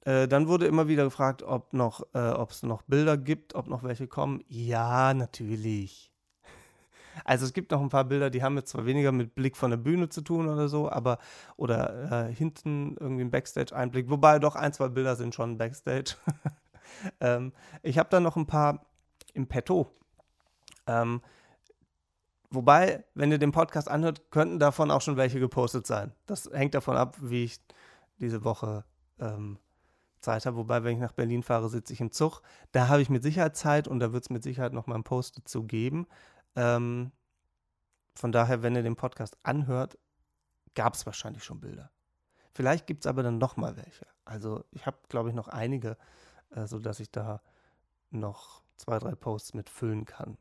Äh, dann wurde immer wieder gefragt, ob noch, äh, ob es noch Bilder gibt, ob noch welche kommen. Ja, natürlich. Also es gibt noch ein paar Bilder, die haben jetzt zwar weniger mit Blick von der Bühne zu tun oder so, aber oder äh, hinten irgendwie ein Backstage-Einblick, wobei doch ein, zwei Bilder sind schon Backstage. ähm, ich habe da noch ein paar im Petto. Ähm, wobei, wenn ihr den Podcast anhört, könnten davon auch schon welche gepostet sein. Das hängt davon ab, wie ich diese Woche ähm, Zeit habe. Wobei, wenn ich nach Berlin fahre, sitze ich im Zug. Da habe ich mit Sicherheit Zeit und da wird es mit Sicherheit noch mal einen Post dazu geben. Ähm, von daher, wenn ihr den Podcast anhört, gab es wahrscheinlich schon Bilder. Vielleicht gibt es aber dann noch mal welche. Also ich habe, glaube ich, noch einige, äh, sodass ich da noch zwei, drei Posts mit füllen kann.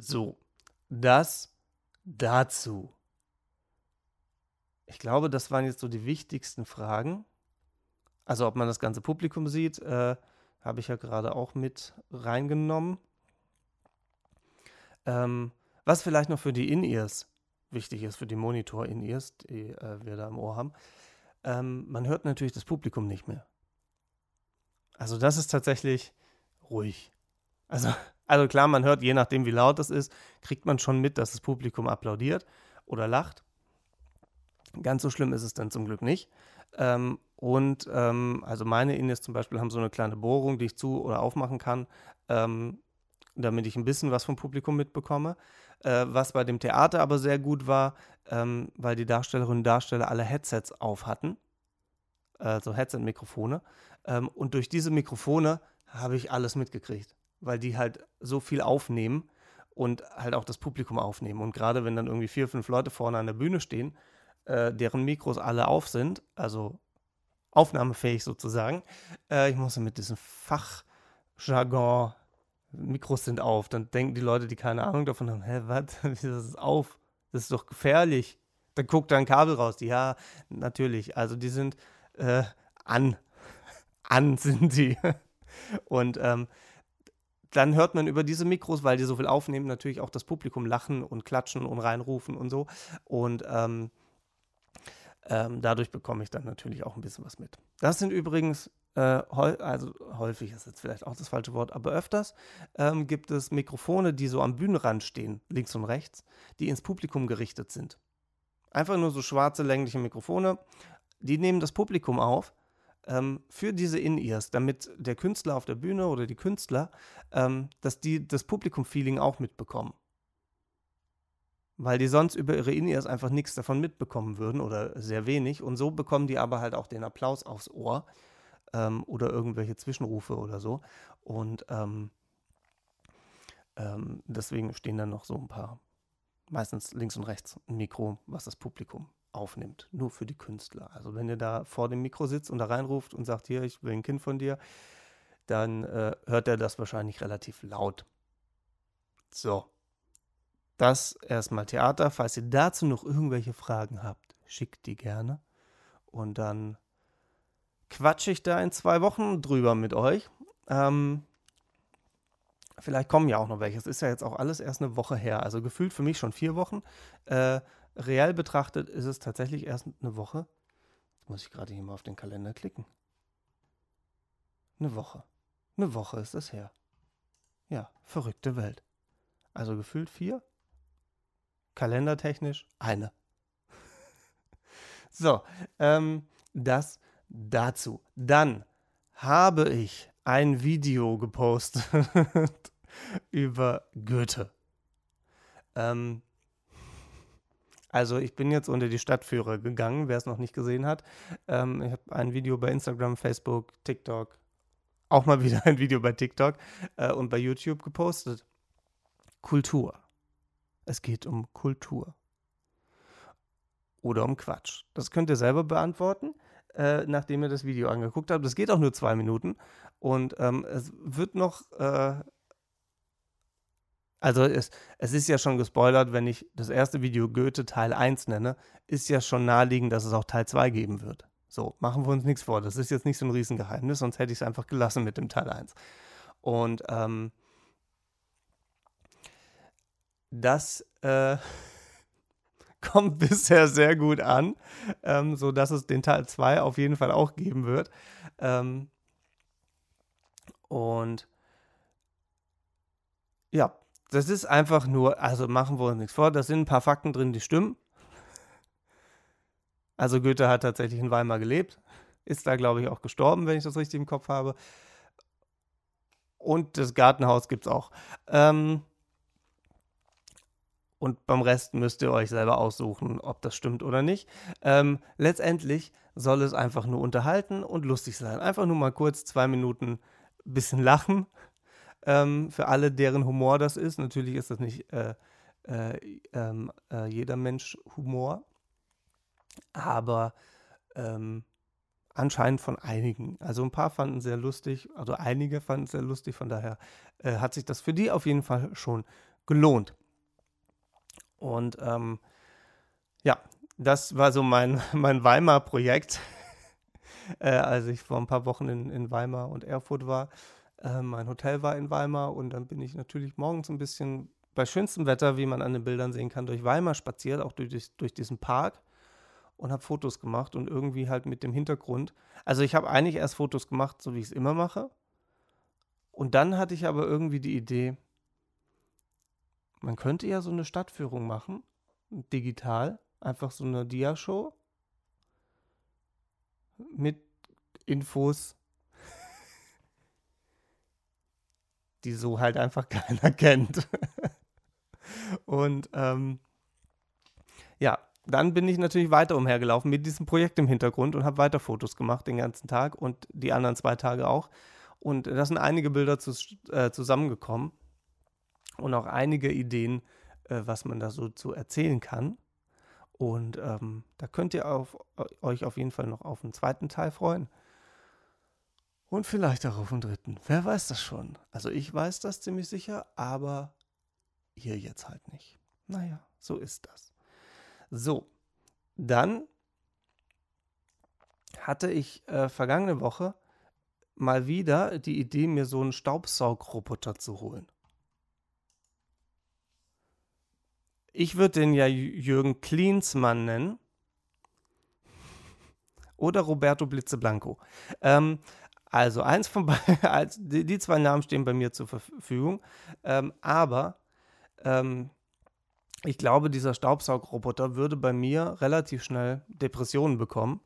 So, das dazu. Ich glaube, das waren jetzt so die wichtigsten Fragen. Also ob man das ganze Publikum sieht, äh, habe ich ja gerade auch mit reingenommen. Ähm, was vielleicht noch für die In-Ears wichtig ist, für die Monitor-In-Ears, die äh, wir da im Ohr haben, ähm, man hört natürlich das Publikum nicht mehr. Also das ist tatsächlich ruhig. Also, also klar, man hört, je nachdem wie laut es ist, kriegt man schon mit, dass das Publikum applaudiert oder lacht. Ganz so schlimm ist es dann zum Glück nicht. Ähm, und ähm, also meine Indes zum Beispiel haben so eine kleine Bohrung, die ich zu- oder aufmachen kann, ähm, damit ich ein bisschen was vom Publikum mitbekomme. Äh, was bei dem Theater aber sehr gut war, ähm, weil die Darstellerinnen und Darsteller alle Headsets auf hatten, also Headset-Mikrofone. Ähm, und durch diese Mikrofone habe ich alles mitgekriegt, weil die halt so viel aufnehmen und halt auch das Publikum aufnehmen. Und gerade wenn dann irgendwie vier, fünf Leute vorne an der Bühne stehen, äh, deren Mikros alle auf sind, also aufnahmefähig sozusagen. Äh, ich musste mit diesem Fachjargon, Mikros sind auf, dann denken die Leute, die keine Ahnung davon haben, hä, was, das ist auf, das ist doch gefährlich. Dann guckt da ein Kabel raus. Ja, natürlich, also die sind äh, an, an sind die. Und ähm, dann hört man über diese Mikros, weil die so viel aufnehmen, natürlich auch das Publikum lachen und klatschen und reinrufen und so. Und ähm, ähm, dadurch bekomme ich dann natürlich auch ein bisschen was mit. Das sind übrigens, äh, also häufig ist jetzt vielleicht auch das falsche Wort, aber öfters ähm, gibt es Mikrofone, die so am Bühnenrand stehen, links und rechts, die ins Publikum gerichtet sind. Einfach nur so schwarze, längliche Mikrofone, die nehmen das Publikum auf ähm, für diese In-Ears, damit der Künstler auf der Bühne oder die Künstler, ähm, dass die das Publikum-Feeling auch mitbekommen weil die sonst über ihre In-Ears einfach nichts davon mitbekommen würden oder sehr wenig. Und so bekommen die aber halt auch den Applaus aufs Ohr ähm, oder irgendwelche Zwischenrufe oder so. Und ähm, ähm, deswegen stehen dann noch so ein paar, meistens links und rechts, ein Mikro, was das Publikum aufnimmt. Nur für die Künstler. Also wenn ihr da vor dem Mikro sitzt und da reinruft und sagt, hier, ich will ein Kind von dir, dann äh, hört er das wahrscheinlich relativ laut. So. Das erstmal Theater. Falls ihr dazu noch irgendwelche Fragen habt, schickt die gerne. Und dann quatsche ich da in zwei Wochen drüber mit euch. Ähm, vielleicht kommen ja auch noch welche. Es ist ja jetzt auch alles erst eine Woche her. Also gefühlt für mich schon vier Wochen. Äh, reell betrachtet ist es tatsächlich erst eine Woche. Jetzt muss ich gerade hier mal auf den Kalender klicken. Eine Woche. Eine Woche ist es her. Ja, verrückte Welt. Also gefühlt vier, kalendertechnisch eine. so, ähm, das dazu. Dann habe ich ein Video gepostet über Goethe. Ähm, also ich bin jetzt unter die Stadtführer gegangen, wer es noch nicht gesehen hat. Ähm, ich habe ein Video bei Instagram, Facebook, TikTok, auch mal wieder ein Video bei TikTok äh, und bei YouTube gepostet. Kultur. Es geht um Kultur. Oder um Quatsch. Das könnt ihr selber beantworten, äh, nachdem ihr das Video angeguckt habt. Das geht auch nur zwei Minuten. Und ähm, es wird noch. Äh, also es, es ist ja schon gespoilert, wenn ich das erste Video Goethe Teil 1 nenne, ist ja schon naheliegend, dass es auch Teil 2 geben wird. So, machen wir uns nichts vor. Das ist jetzt nicht so ein Riesengeheimnis, sonst hätte ich es einfach gelassen mit dem Teil 1. Und ähm, das äh, kommt bisher sehr gut an, ähm, sodass es den Teil 2 auf jeden Fall auch geben wird. Ähm, und ja, das ist einfach nur, also machen wir uns nichts vor, da sind ein paar Fakten drin, die stimmen. Also Goethe hat tatsächlich in Weimar gelebt, ist da, glaube ich, auch gestorben, wenn ich das richtig im Kopf habe. Und das Gartenhaus gibt es auch. Ähm, Und beim Rest müsst ihr euch selber aussuchen, ob das stimmt oder nicht. Ähm, letztendlich soll es einfach nur unterhalten und lustig sein. Einfach nur mal kurz zwei Minuten ein bisschen lachen. Ähm, für alle, deren Humor das ist. Natürlich ist das nicht äh, äh, ähm, äh, jeder Mensch Humor. Aber ähm, anscheinend von einigen. Also ein paar fanden es sehr lustig, also einige fanden es sehr lustig, von daher äh, hat sich das für die auf jeden Fall schon gelohnt. Und ähm, ja, das war so mein, mein Weimar-Projekt, äh, als ich vor ein paar Wochen in, in Weimar und Erfurt war. Äh, mein Hotel war in Weimar und dann bin ich natürlich morgens ein bisschen bei schönstem Wetter, wie man an den Bildern sehen kann, durch Weimar spaziert, auch durch, durch diesen Park und habe Fotos gemacht und irgendwie halt mit dem Hintergrund. Also ich habe eigentlich erst Fotos gemacht, so wie ich es immer mache. Und dann hatte ich aber irgendwie die Idee, man könnte ja so eine Stadtführung machen, digital, einfach so eine Dia-Show mit Infos, die so halt einfach keiner kennt. Und ähm, ja, dann bin ich natürlich weiter umhergelaufen mit diesem Projekt im Hintergrund und habe weiter Fotos gemacht den ganzen Tag und die anderen zwei Tage auch. Und da sind einige Bilder zu, äh, zusammengekommen und auch einige Ideen, äh, was man da so zu erzählen kann. Und ähm, da könnt ihr auf, euch auf jeden Fall noch auf den zweiten Teil freuen. Und vielleicht auch auf den dritten. Wer weiß das schon? Also ich weiß das ziemlich sicher, aber ihr jetzt halt nicht. Naja, so ist das. So, dann hatte ich äh, vergangene Woche mal wieder die Idee, mir so einen Staubsaugroboter zu holen. Ich würde den ja Jürgen Klinsmann nennen. Oder Roberto Blitzeblanco. Ähm, also eins von die, die, zwei Namen stehen bei mir zur Verfügung. Ähm, aber ähm, ich glaube, dieser Staubsaugroboter würde bei mir relativ schnell Depressionen bekommen,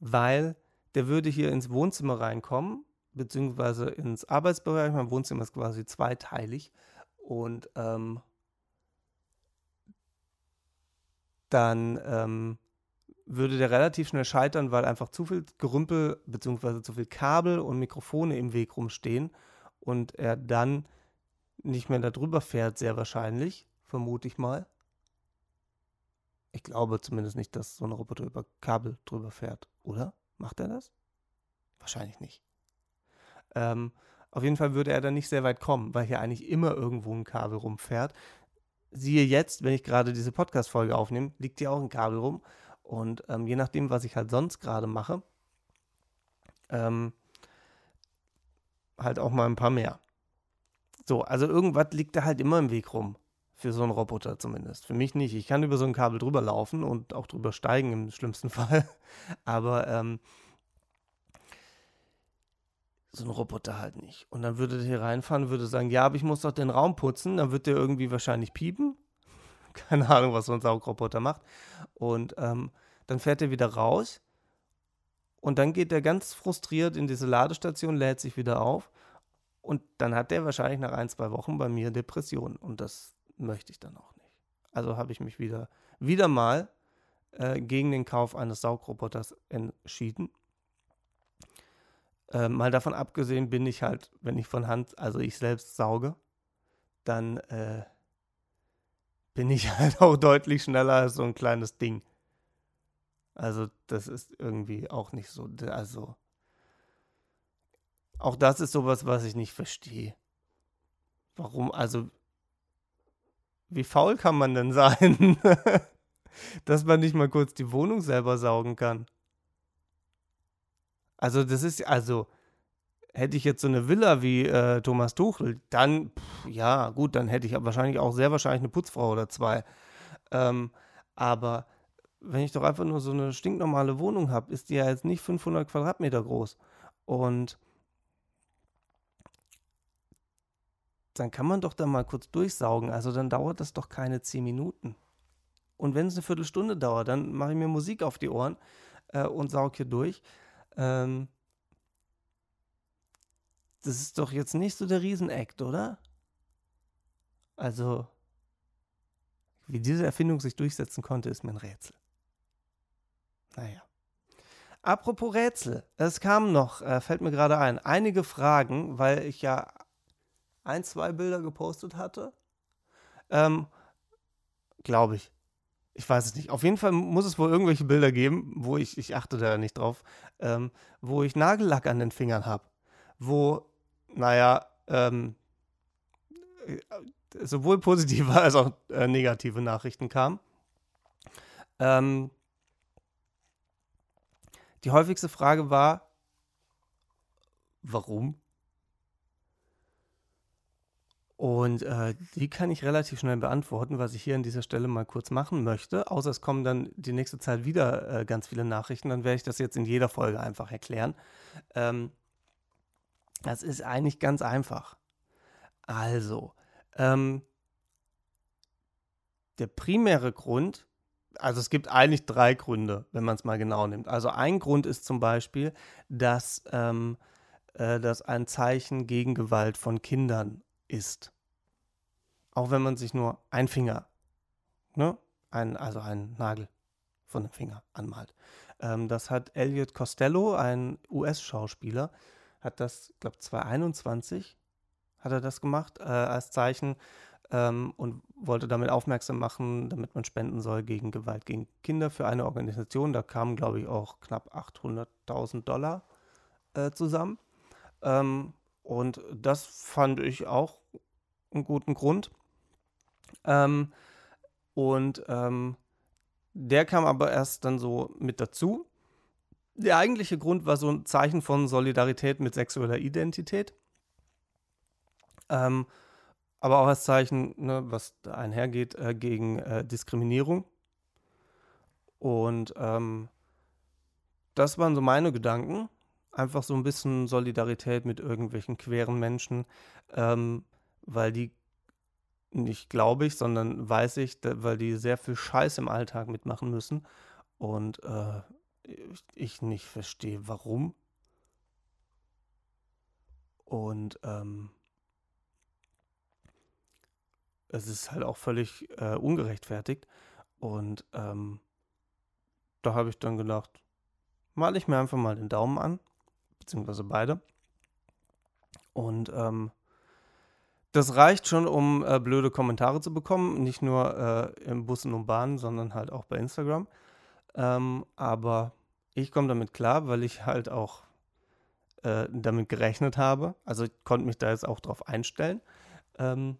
weil der würde hier ins Wohnzimmer reinkommen, beziehungsweise ins Arbeitsbereich. Mein Wohnzimmer ist quasi zweiteilig und ähm, dann ähm, würde der relativ schnell scheitern, weil einfach zu viel Gerümpel beziehungsweise zu viel Kabel und Mikrofone im Weg rumstehen und er dann nicht mehr darüber fährt, sehr wahrscheinlich vermute ich mal. Ich glaube zumindest nicht, dass so ein Roboter über Kabel drüber fährt, oder? Macht er das? Wahrscheinlich nicht. Ähm, auf jeden Fall würde er dann nicht sehr weit kommen, weil hier eigentlich immer irgendwo ein Kabel rumfährt. Siehe jetzt, wenn ich gerade diese Podcast-Folge aufnehme, liegt hier auch ein Kabel rum. Und ähm, je nachdem, was ich halt sonst gerade mache, ähm, halt auch mal ein paar mehr. So, also irgendwas liegt da halt immer im Weg rum. Für so einen Roboter zumindest. Für mich nicht. Ich kann über so ein Kabel drüber laufen und auch drüber steigen im schlimmsten Fall. Aber ähm, so ein Roboter halt nicht. Und dann würde der hier reinfahren würde sagen, ja, aber ich muss doch den Raum putzen. Dann wird der irgendwie wahrscheinlich piepen. Keine Ahnung, was so ein Saugroboter macht. Und ähm, dann fährt er wieder raus. Und dann geht er ganz frustriert in diese Ladestation, lädt sich wieder auf. Und dann hat der wahrscheinlich nach ein, zwei Wochen bei mir Depressionen. Und das möchte ich dann auch nicht. Also habe ich mich wieder, wieder mal äh, gegen den Kauf eines Saugroboters entschieden. Äh, mal davon abgesehen bin ich halt, wenn ich von Hand, also ich selbst sauge, dann äh, bin ich halt auch deutlich schneller als so ein kleines Ding. Also das ist irgendwie auch nicht so, also auch das ist sowas, was ich nicht verstehe. Warum, also wie faul kann man denn sein, dass man nicht mal kurz die Wohnung selber saugen kann? Also, das ist, also, hätte ich jetzt so eine Villa wie äh, Thomas Tuchel, dann, pff, ja, gut, dann hätte ich wahrscheinlich auch sehr wahrscheinlich eine Putzfrau oder zwei. Ähm, aber wenn ich doch einfach nur so eine stinknormale Wohnung habe, ist die ja jetzt nicht 500 Quadratmeter groß. Und dann kann man doch da mal kurz durchsaugen. Also dann dauert das doch keine zehn Minuten. Und wenn es eine Viertelstunde dauert, dann mache ich mir Musik auf die Ohren äh, und saug hier durch. Ähm, das ist doch jetzt nicht so der Riesenakt, oder? Also, Wie diese Erfindung sich durchsetzen konnte, ist mir ein Rätsel. Naja. Apropos Rätsel, es kamen noch, äh, fällt mir gerade ein, einige Fragen, weil ich ja ein, zwei Bilder gepostet hatte. Ähm, Glaube ich. Ich weiß es nicht. Auf jeden Fall muss es wohl irgendwelche Bilder geben, wo ich, ich achte da nicht drauf, ähm, wo ich Nagellack an den Fingern habe. Wo, naja, ähm, äh, sowohl positive als auch äh, negative Nachrichten kamen. Ähm, die häufigste Frage war, warum? Und äh, die kann ich relativ schnell beantworten, was ich hier an dieser Stelle mal kurz machen möchte. Außer es kommen dann die nächste Zeit wieder äh, ganz viele Nachrichten, dann werde ich das jetzt in jeder Folge einfach erklären. Ähm, das ist eigentlich ganz einfach. Also, ähm, der primäre Grund also es gibt eigentlich drei Gründe, wenn man es mal genau nimmt. Also ein Grund ist zum Beispiel, dass ähm, äh, das ein Zeichen gegen Gewalt von Kindern ist. Auch wenn man sich nur ein Finger, ne, ein, also einen Nagel von dem Finger anmalt. Ähm, das hat Elliot Costello, ein US-Schauspieler, hat das, glaube 2021 hat er das gemacht, äh, als Zeichen ähm, und wollte damit aufmerksam machen, damit man spenden soll gegen Gewalt gegen Kinder für eine Organisation. Da kamen, glaube ich, auch knapp 800.000 Dollar äh, zusammen. Ähm, und das fand ich auch einen guten Grund. Ähm, und ähm, der kam aber erst dann so mit dazu. Der eigentliche Grund war so ein Zeichen von Solidarität mit sexueller Identität. Ähm, aber auch als Zeichen, ne, was einhergeht, äh, gegen äh, Diskriminierung. Und ähm, das waren so meine Gedanken. Einfach so ein bisschen Solidarität mit irgendwelchen queren Menschen, ähm, weil die, nicht glaube ich, sondern weiß ich, da, weil die sehr viel Scheiß im Alltag mitmachen müssen. Und äh, ich nicht verstehe, warum. Und ähm, es ist halt auch völlig äh, ungerechtfertigt. Und ähm, da habe ich dann gedacht, male ich mir einfach mal den Daumen an, beziehungsweise beide. Und ähm, das reicht schon, um äh, blöde Kommentare zu bekommen, nicht nur äh, im Bussen und Bahnen, sondern halt auch bei Instagram. Ähm, aber ich komme damit klar, weil ich halt auch äh, damit gerechnet habe. Also ich konnte mich da jetzt auch drauf einstellen. Ähm,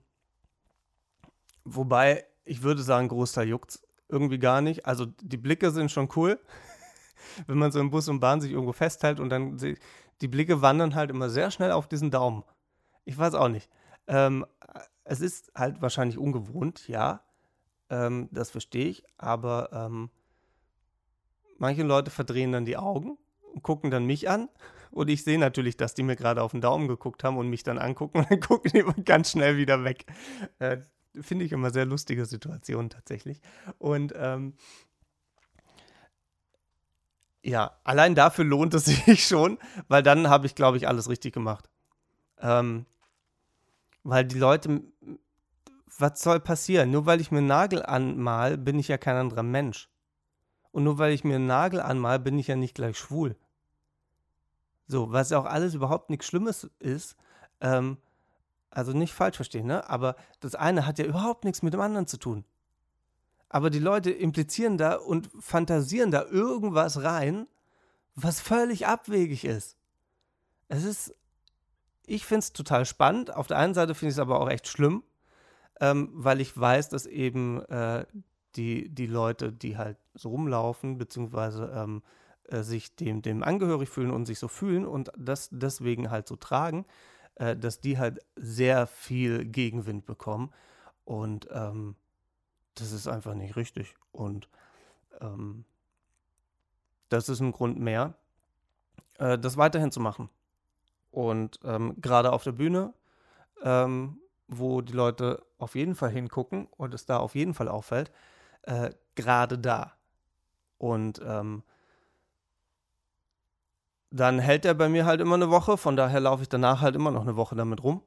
Wobei, ich würde sagen, Großteil juckt irgendwie gar nicht. Also die Blicke sind schon cool, wenn man so im Bus und Bahn sich irgendwo festhält und dann die Blicke wandern halt immer sehr schnell auf diesen Daumen. Ich weiß auch nicht. Ähm, es ist halt wahrscheinlich ungewohnt, ja. Ähm, das verstehe ich. Aber ähm, manche Leute verdrehen dann die Augen und gucken dann mich an. Und ich sehe natürlich, dass die mir gerade auf den Daumen geguckt haben und mich dann angucken und dann gucken die ganz schnell wieder weg. Äh, finde ich immer sehr lustige Situationen tatsächlich. Und ähm, ja, allein dafür lohnt es sich schon, weil dann habe ich, glaube ich, alles richtig gemacht. Ähm, weil die Leute, was soll passieren? Nur weil ich mir einen Nagel anmal, bin ich ja kein anderer Mensch. Und nur weil ich mir einen Nagel anmal, bin ich ja nicht gleich schwul. So, was auch alles überhaupt nichts Schlimmes ist. Ähm, also nicht falsch verstehen, ne? Aber das eine hat ja überhaupt nichts mit dem anderen zu tun. Aber die Leute implizieren da und fantasieren da irgendwas rein, was völlig abwegig ist. Es ist, ich finde es total spannend. Auf der einen Seite finde ich es aber auch echt schlimm, ähm, weil ich weiß, dass eben äh, die, die Leute, die halt so rumlaufen, beziehungsweise ähm, äh, sich dem, dem angehörig fühlen und sich so fühlen und das deswegen halt so tragen, äh, dass die halt sehr viel Gegenwind bekommen. Und ähm, das ist einfach nicht richtig. Und ähm, das ist ein Grund mehr, äh, das weiterhin zu machen. Und ähm, gerade auf der Bühne, ähm, wo die Leute auf jeden Fall hingucken und es da auf jeden Fall auffällt, äh, gerade da. Und ähm, dann hält er bei mir halt immer eine Woche, von daher laufe ich danach halt immer noch eine Woche damit rum.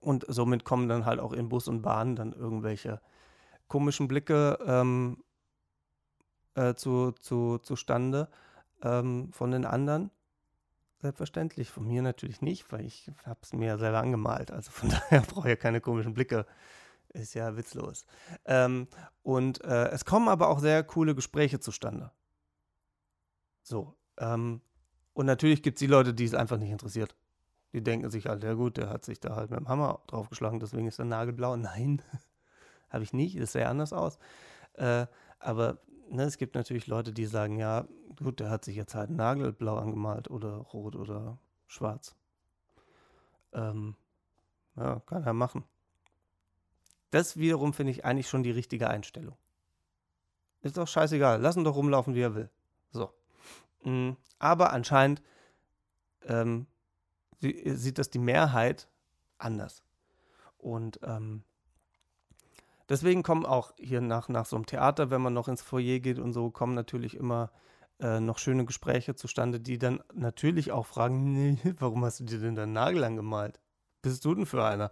Und somit kommen dann halt auch in Bus und Bahn dann irgendwelche komischen Blicke ähm, äh, zu, zu, zustande ähm, von den anderen. Selbstverständlich, von mir natürlich nicht, weil ich habe es mir ja selber angemalt. Also von daher brauche ich ja keine komischen Blicke. Ist ja witzlos. Ähm, und äh, es kommen aber auch sehr coole Gespräche zustande. So. Ähm, und natürlich gibt es die Leute, die es einfach nicht interessiert. Die denken sich halt, ja gut, der hat sich da halt mit dem Hammer draufgeschlagen, deswegen ist er nagelblau. Nein, habe ich nicht, das sähe anders aus. Äh, aber ne, es gibt natürlich Leute, die sagen, ja, gut, der hat sich jetzt halt nagelblau angemalt oder rot oder schwarz. Ähm, ja, kann er machen. Das wiederum finde ich eigentlich schon die richtige Einstellung. Ist doch scheißegal, lass ihn doch rumlaufen, wie er will. So. Mm, aber anscheinend ähm, sieht das die Mehrheit anders. Und ähm, deswegen kommen auch hier nach, nach so einem Theater, wenn man noch ins Foyer geht und so, kommen natürlich immer äh, noch schöne Gespräche zustande, die dann natürlich auch fragen, nee, warum hast du dir denn deinen Nagel angemalt? Bist du denn für einer?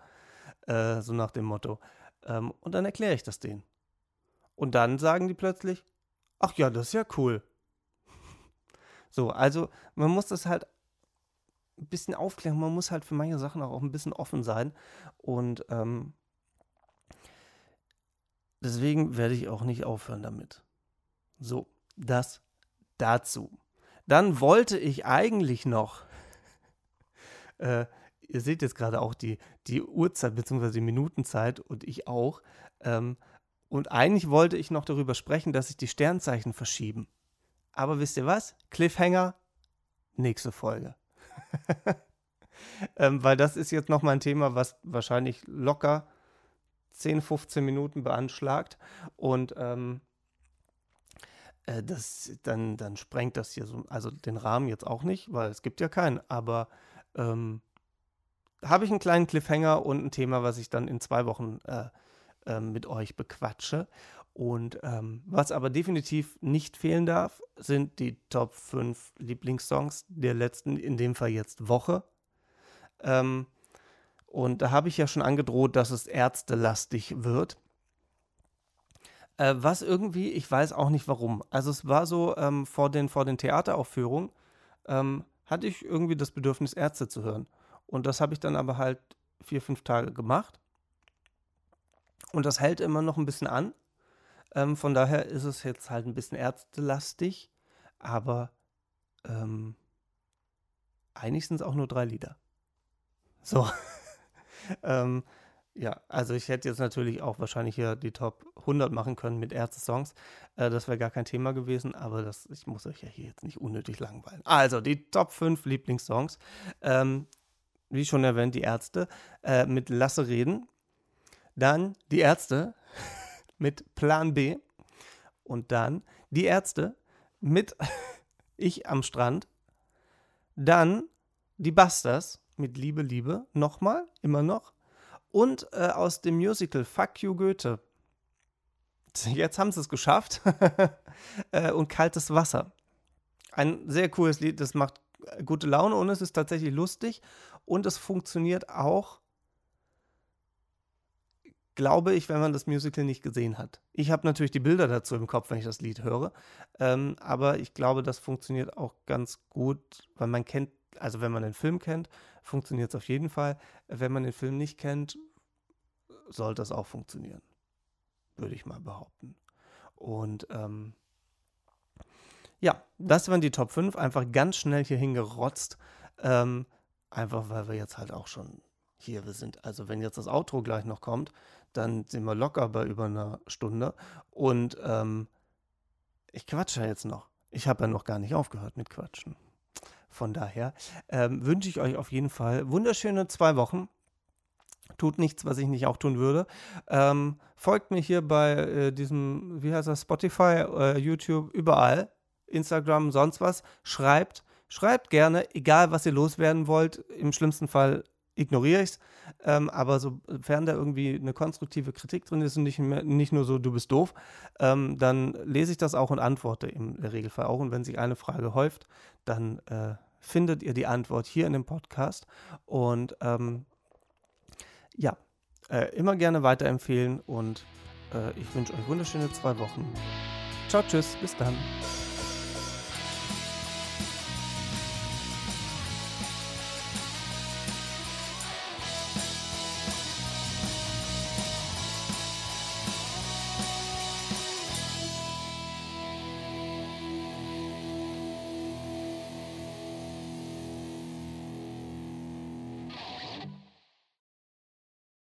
Äh, so nach dem Motto. Ähm, und dann erkläre ich das denen. Und dann sagen die plötzlich, ach ja, das ist ja cool. So, also man muss das halt ein bisschen aufklären, man muss halt für manche Sachen auch ein bisschen offen sein. Und ähm, deswegen werde ich auch nicht aufhören damit. So, das dazu. Dann wollte ich eigentlich noch, äh, ihr seht jetzt gerade auch die, die Uhrzeit bzw. die Minutenzeit und ich auch. Ähm, und eigentlich wollte ich noch darüber sprechen, dass sich die Sternzeichen verschieben. Aber wisst ihr was? Cliffhanger, nächste Folge. ähm, weil das ist jetzt nochmal ein Thema, was wahrscheinlich locker 10, 15 Minuten beanschlagt. Und ähm, äh, das, dann, dann sprengt das hier so, also den Rahmen jetzt auch nicht, weil es gibt ja keinen. Aber ähm, habe ich einen kleinen Cliffhanger und ein Thema, was ich dann in zwei Wochen äh, äh, mit euch bequatsche. Und ähm, was aber definitiv nicht fehlen darf, sind die Top 5 Lieblingssongs der letzten, in dem Fall jetzt Woche. Ähm, und da habe ich ja schon angedroht, dass es ärztelastig wird. Äh, was irgendwie, ich weiß auch nicht warum. Also es war so, ähm, vor, den, vor den Theateraufführungen ähm, hatte ich irgendwie das Bedürfnis, Ärzte zu hören. Und das habe ich dann aber halt vier, fünf Tage gemacht. Und das hält immer noch ein bisschen an. Ähm, von daher ist es jetzt halt ein bisschen ärztelastig, aber ähm, eigentlich sind es auch nur drei Lieder. So. ähm, ja, also ich hätte jetzt natürlich auch wahrscheinlich hier die Top 100 machen können mit Ärzte-Songs. Äh, das wäre gar kein Thema gewesen, aber das, ich muss euch ja hier jetzt nicht unnötig langweilen. Also die Top 5 Lieblingssongs. Ähm, wie schon erwähnt, die Ärzte äh, mit Lasse reden. Dann die Ärzte mit Plan B und dann die Ärzte mit Ich am Strand. Dann die Busters mit Liebe, Liebe, nochmal, immer noch. Und äh, aus dem Musical Fuck You Goethe. Jetzt haben sie es geschafft. äh, und Kaltes Wasser. Ein sehr cooles Lied, das macht gute Laune und es ist tatsächlich lustig und es funktioniert auch glaube ich, wenn man das Musical nicht gesehen hat. Ich habe natürlich die Bilder dazu im Kopf, wenn ich das Lied höre. Ähm, aber ich glaube, das funktioniert auch ganz gut, weil man kennt, also wenn man den Film kennt, funktioniert es auf jeden Fall. Wenn man den Film nicht kennt, sollte es auch funktionieren. Würde ich mal behaupten. Und ähm, ja, das waren die Top 5. Einfach ganz schnell hier hingerotzt. Ähm, einfach weil wir jetzt halt auch schon hier sind. Also wenn jetzt das Outro gleich noch kommt, dann sind wir locker bei über einer Stunde. Und ähm, ich quatsche jetzt noch. Ich habe ja noch gar nicht aufgehört mit Quatschen. Von daher ähm, wünsche ich euch auf jeden Fall wunderschöne zwei Wochen. Tut nichts, was ich nicht auch tun würde. Ähm, folgt mir hier bei äh, diesem, wie heißt das, Spotify, äh, YouTube, überall. Instagram, sonst was. Schreibt, schreibt gerne, egal was ihr loswerden wollt. Im schlimmsten Fall ignoriere ich es. Ähm, aber sofern da irgendwie eine konstruktive Kritik drin ist und nicht, mehr, nicht nur so, du bist doof, ähm, dann lese ich das auch und antworte im Regelfall auch. Und wenn sich eine Frage häuft, dann äh, findet ihr die Antwort hier in dem Podcast. Und ähm, ja, äh, immer gerne weiterempfehlen und äh, ich wünsche euch wunderschöne zwei Wochen. Ciao, tschüss, bis dann.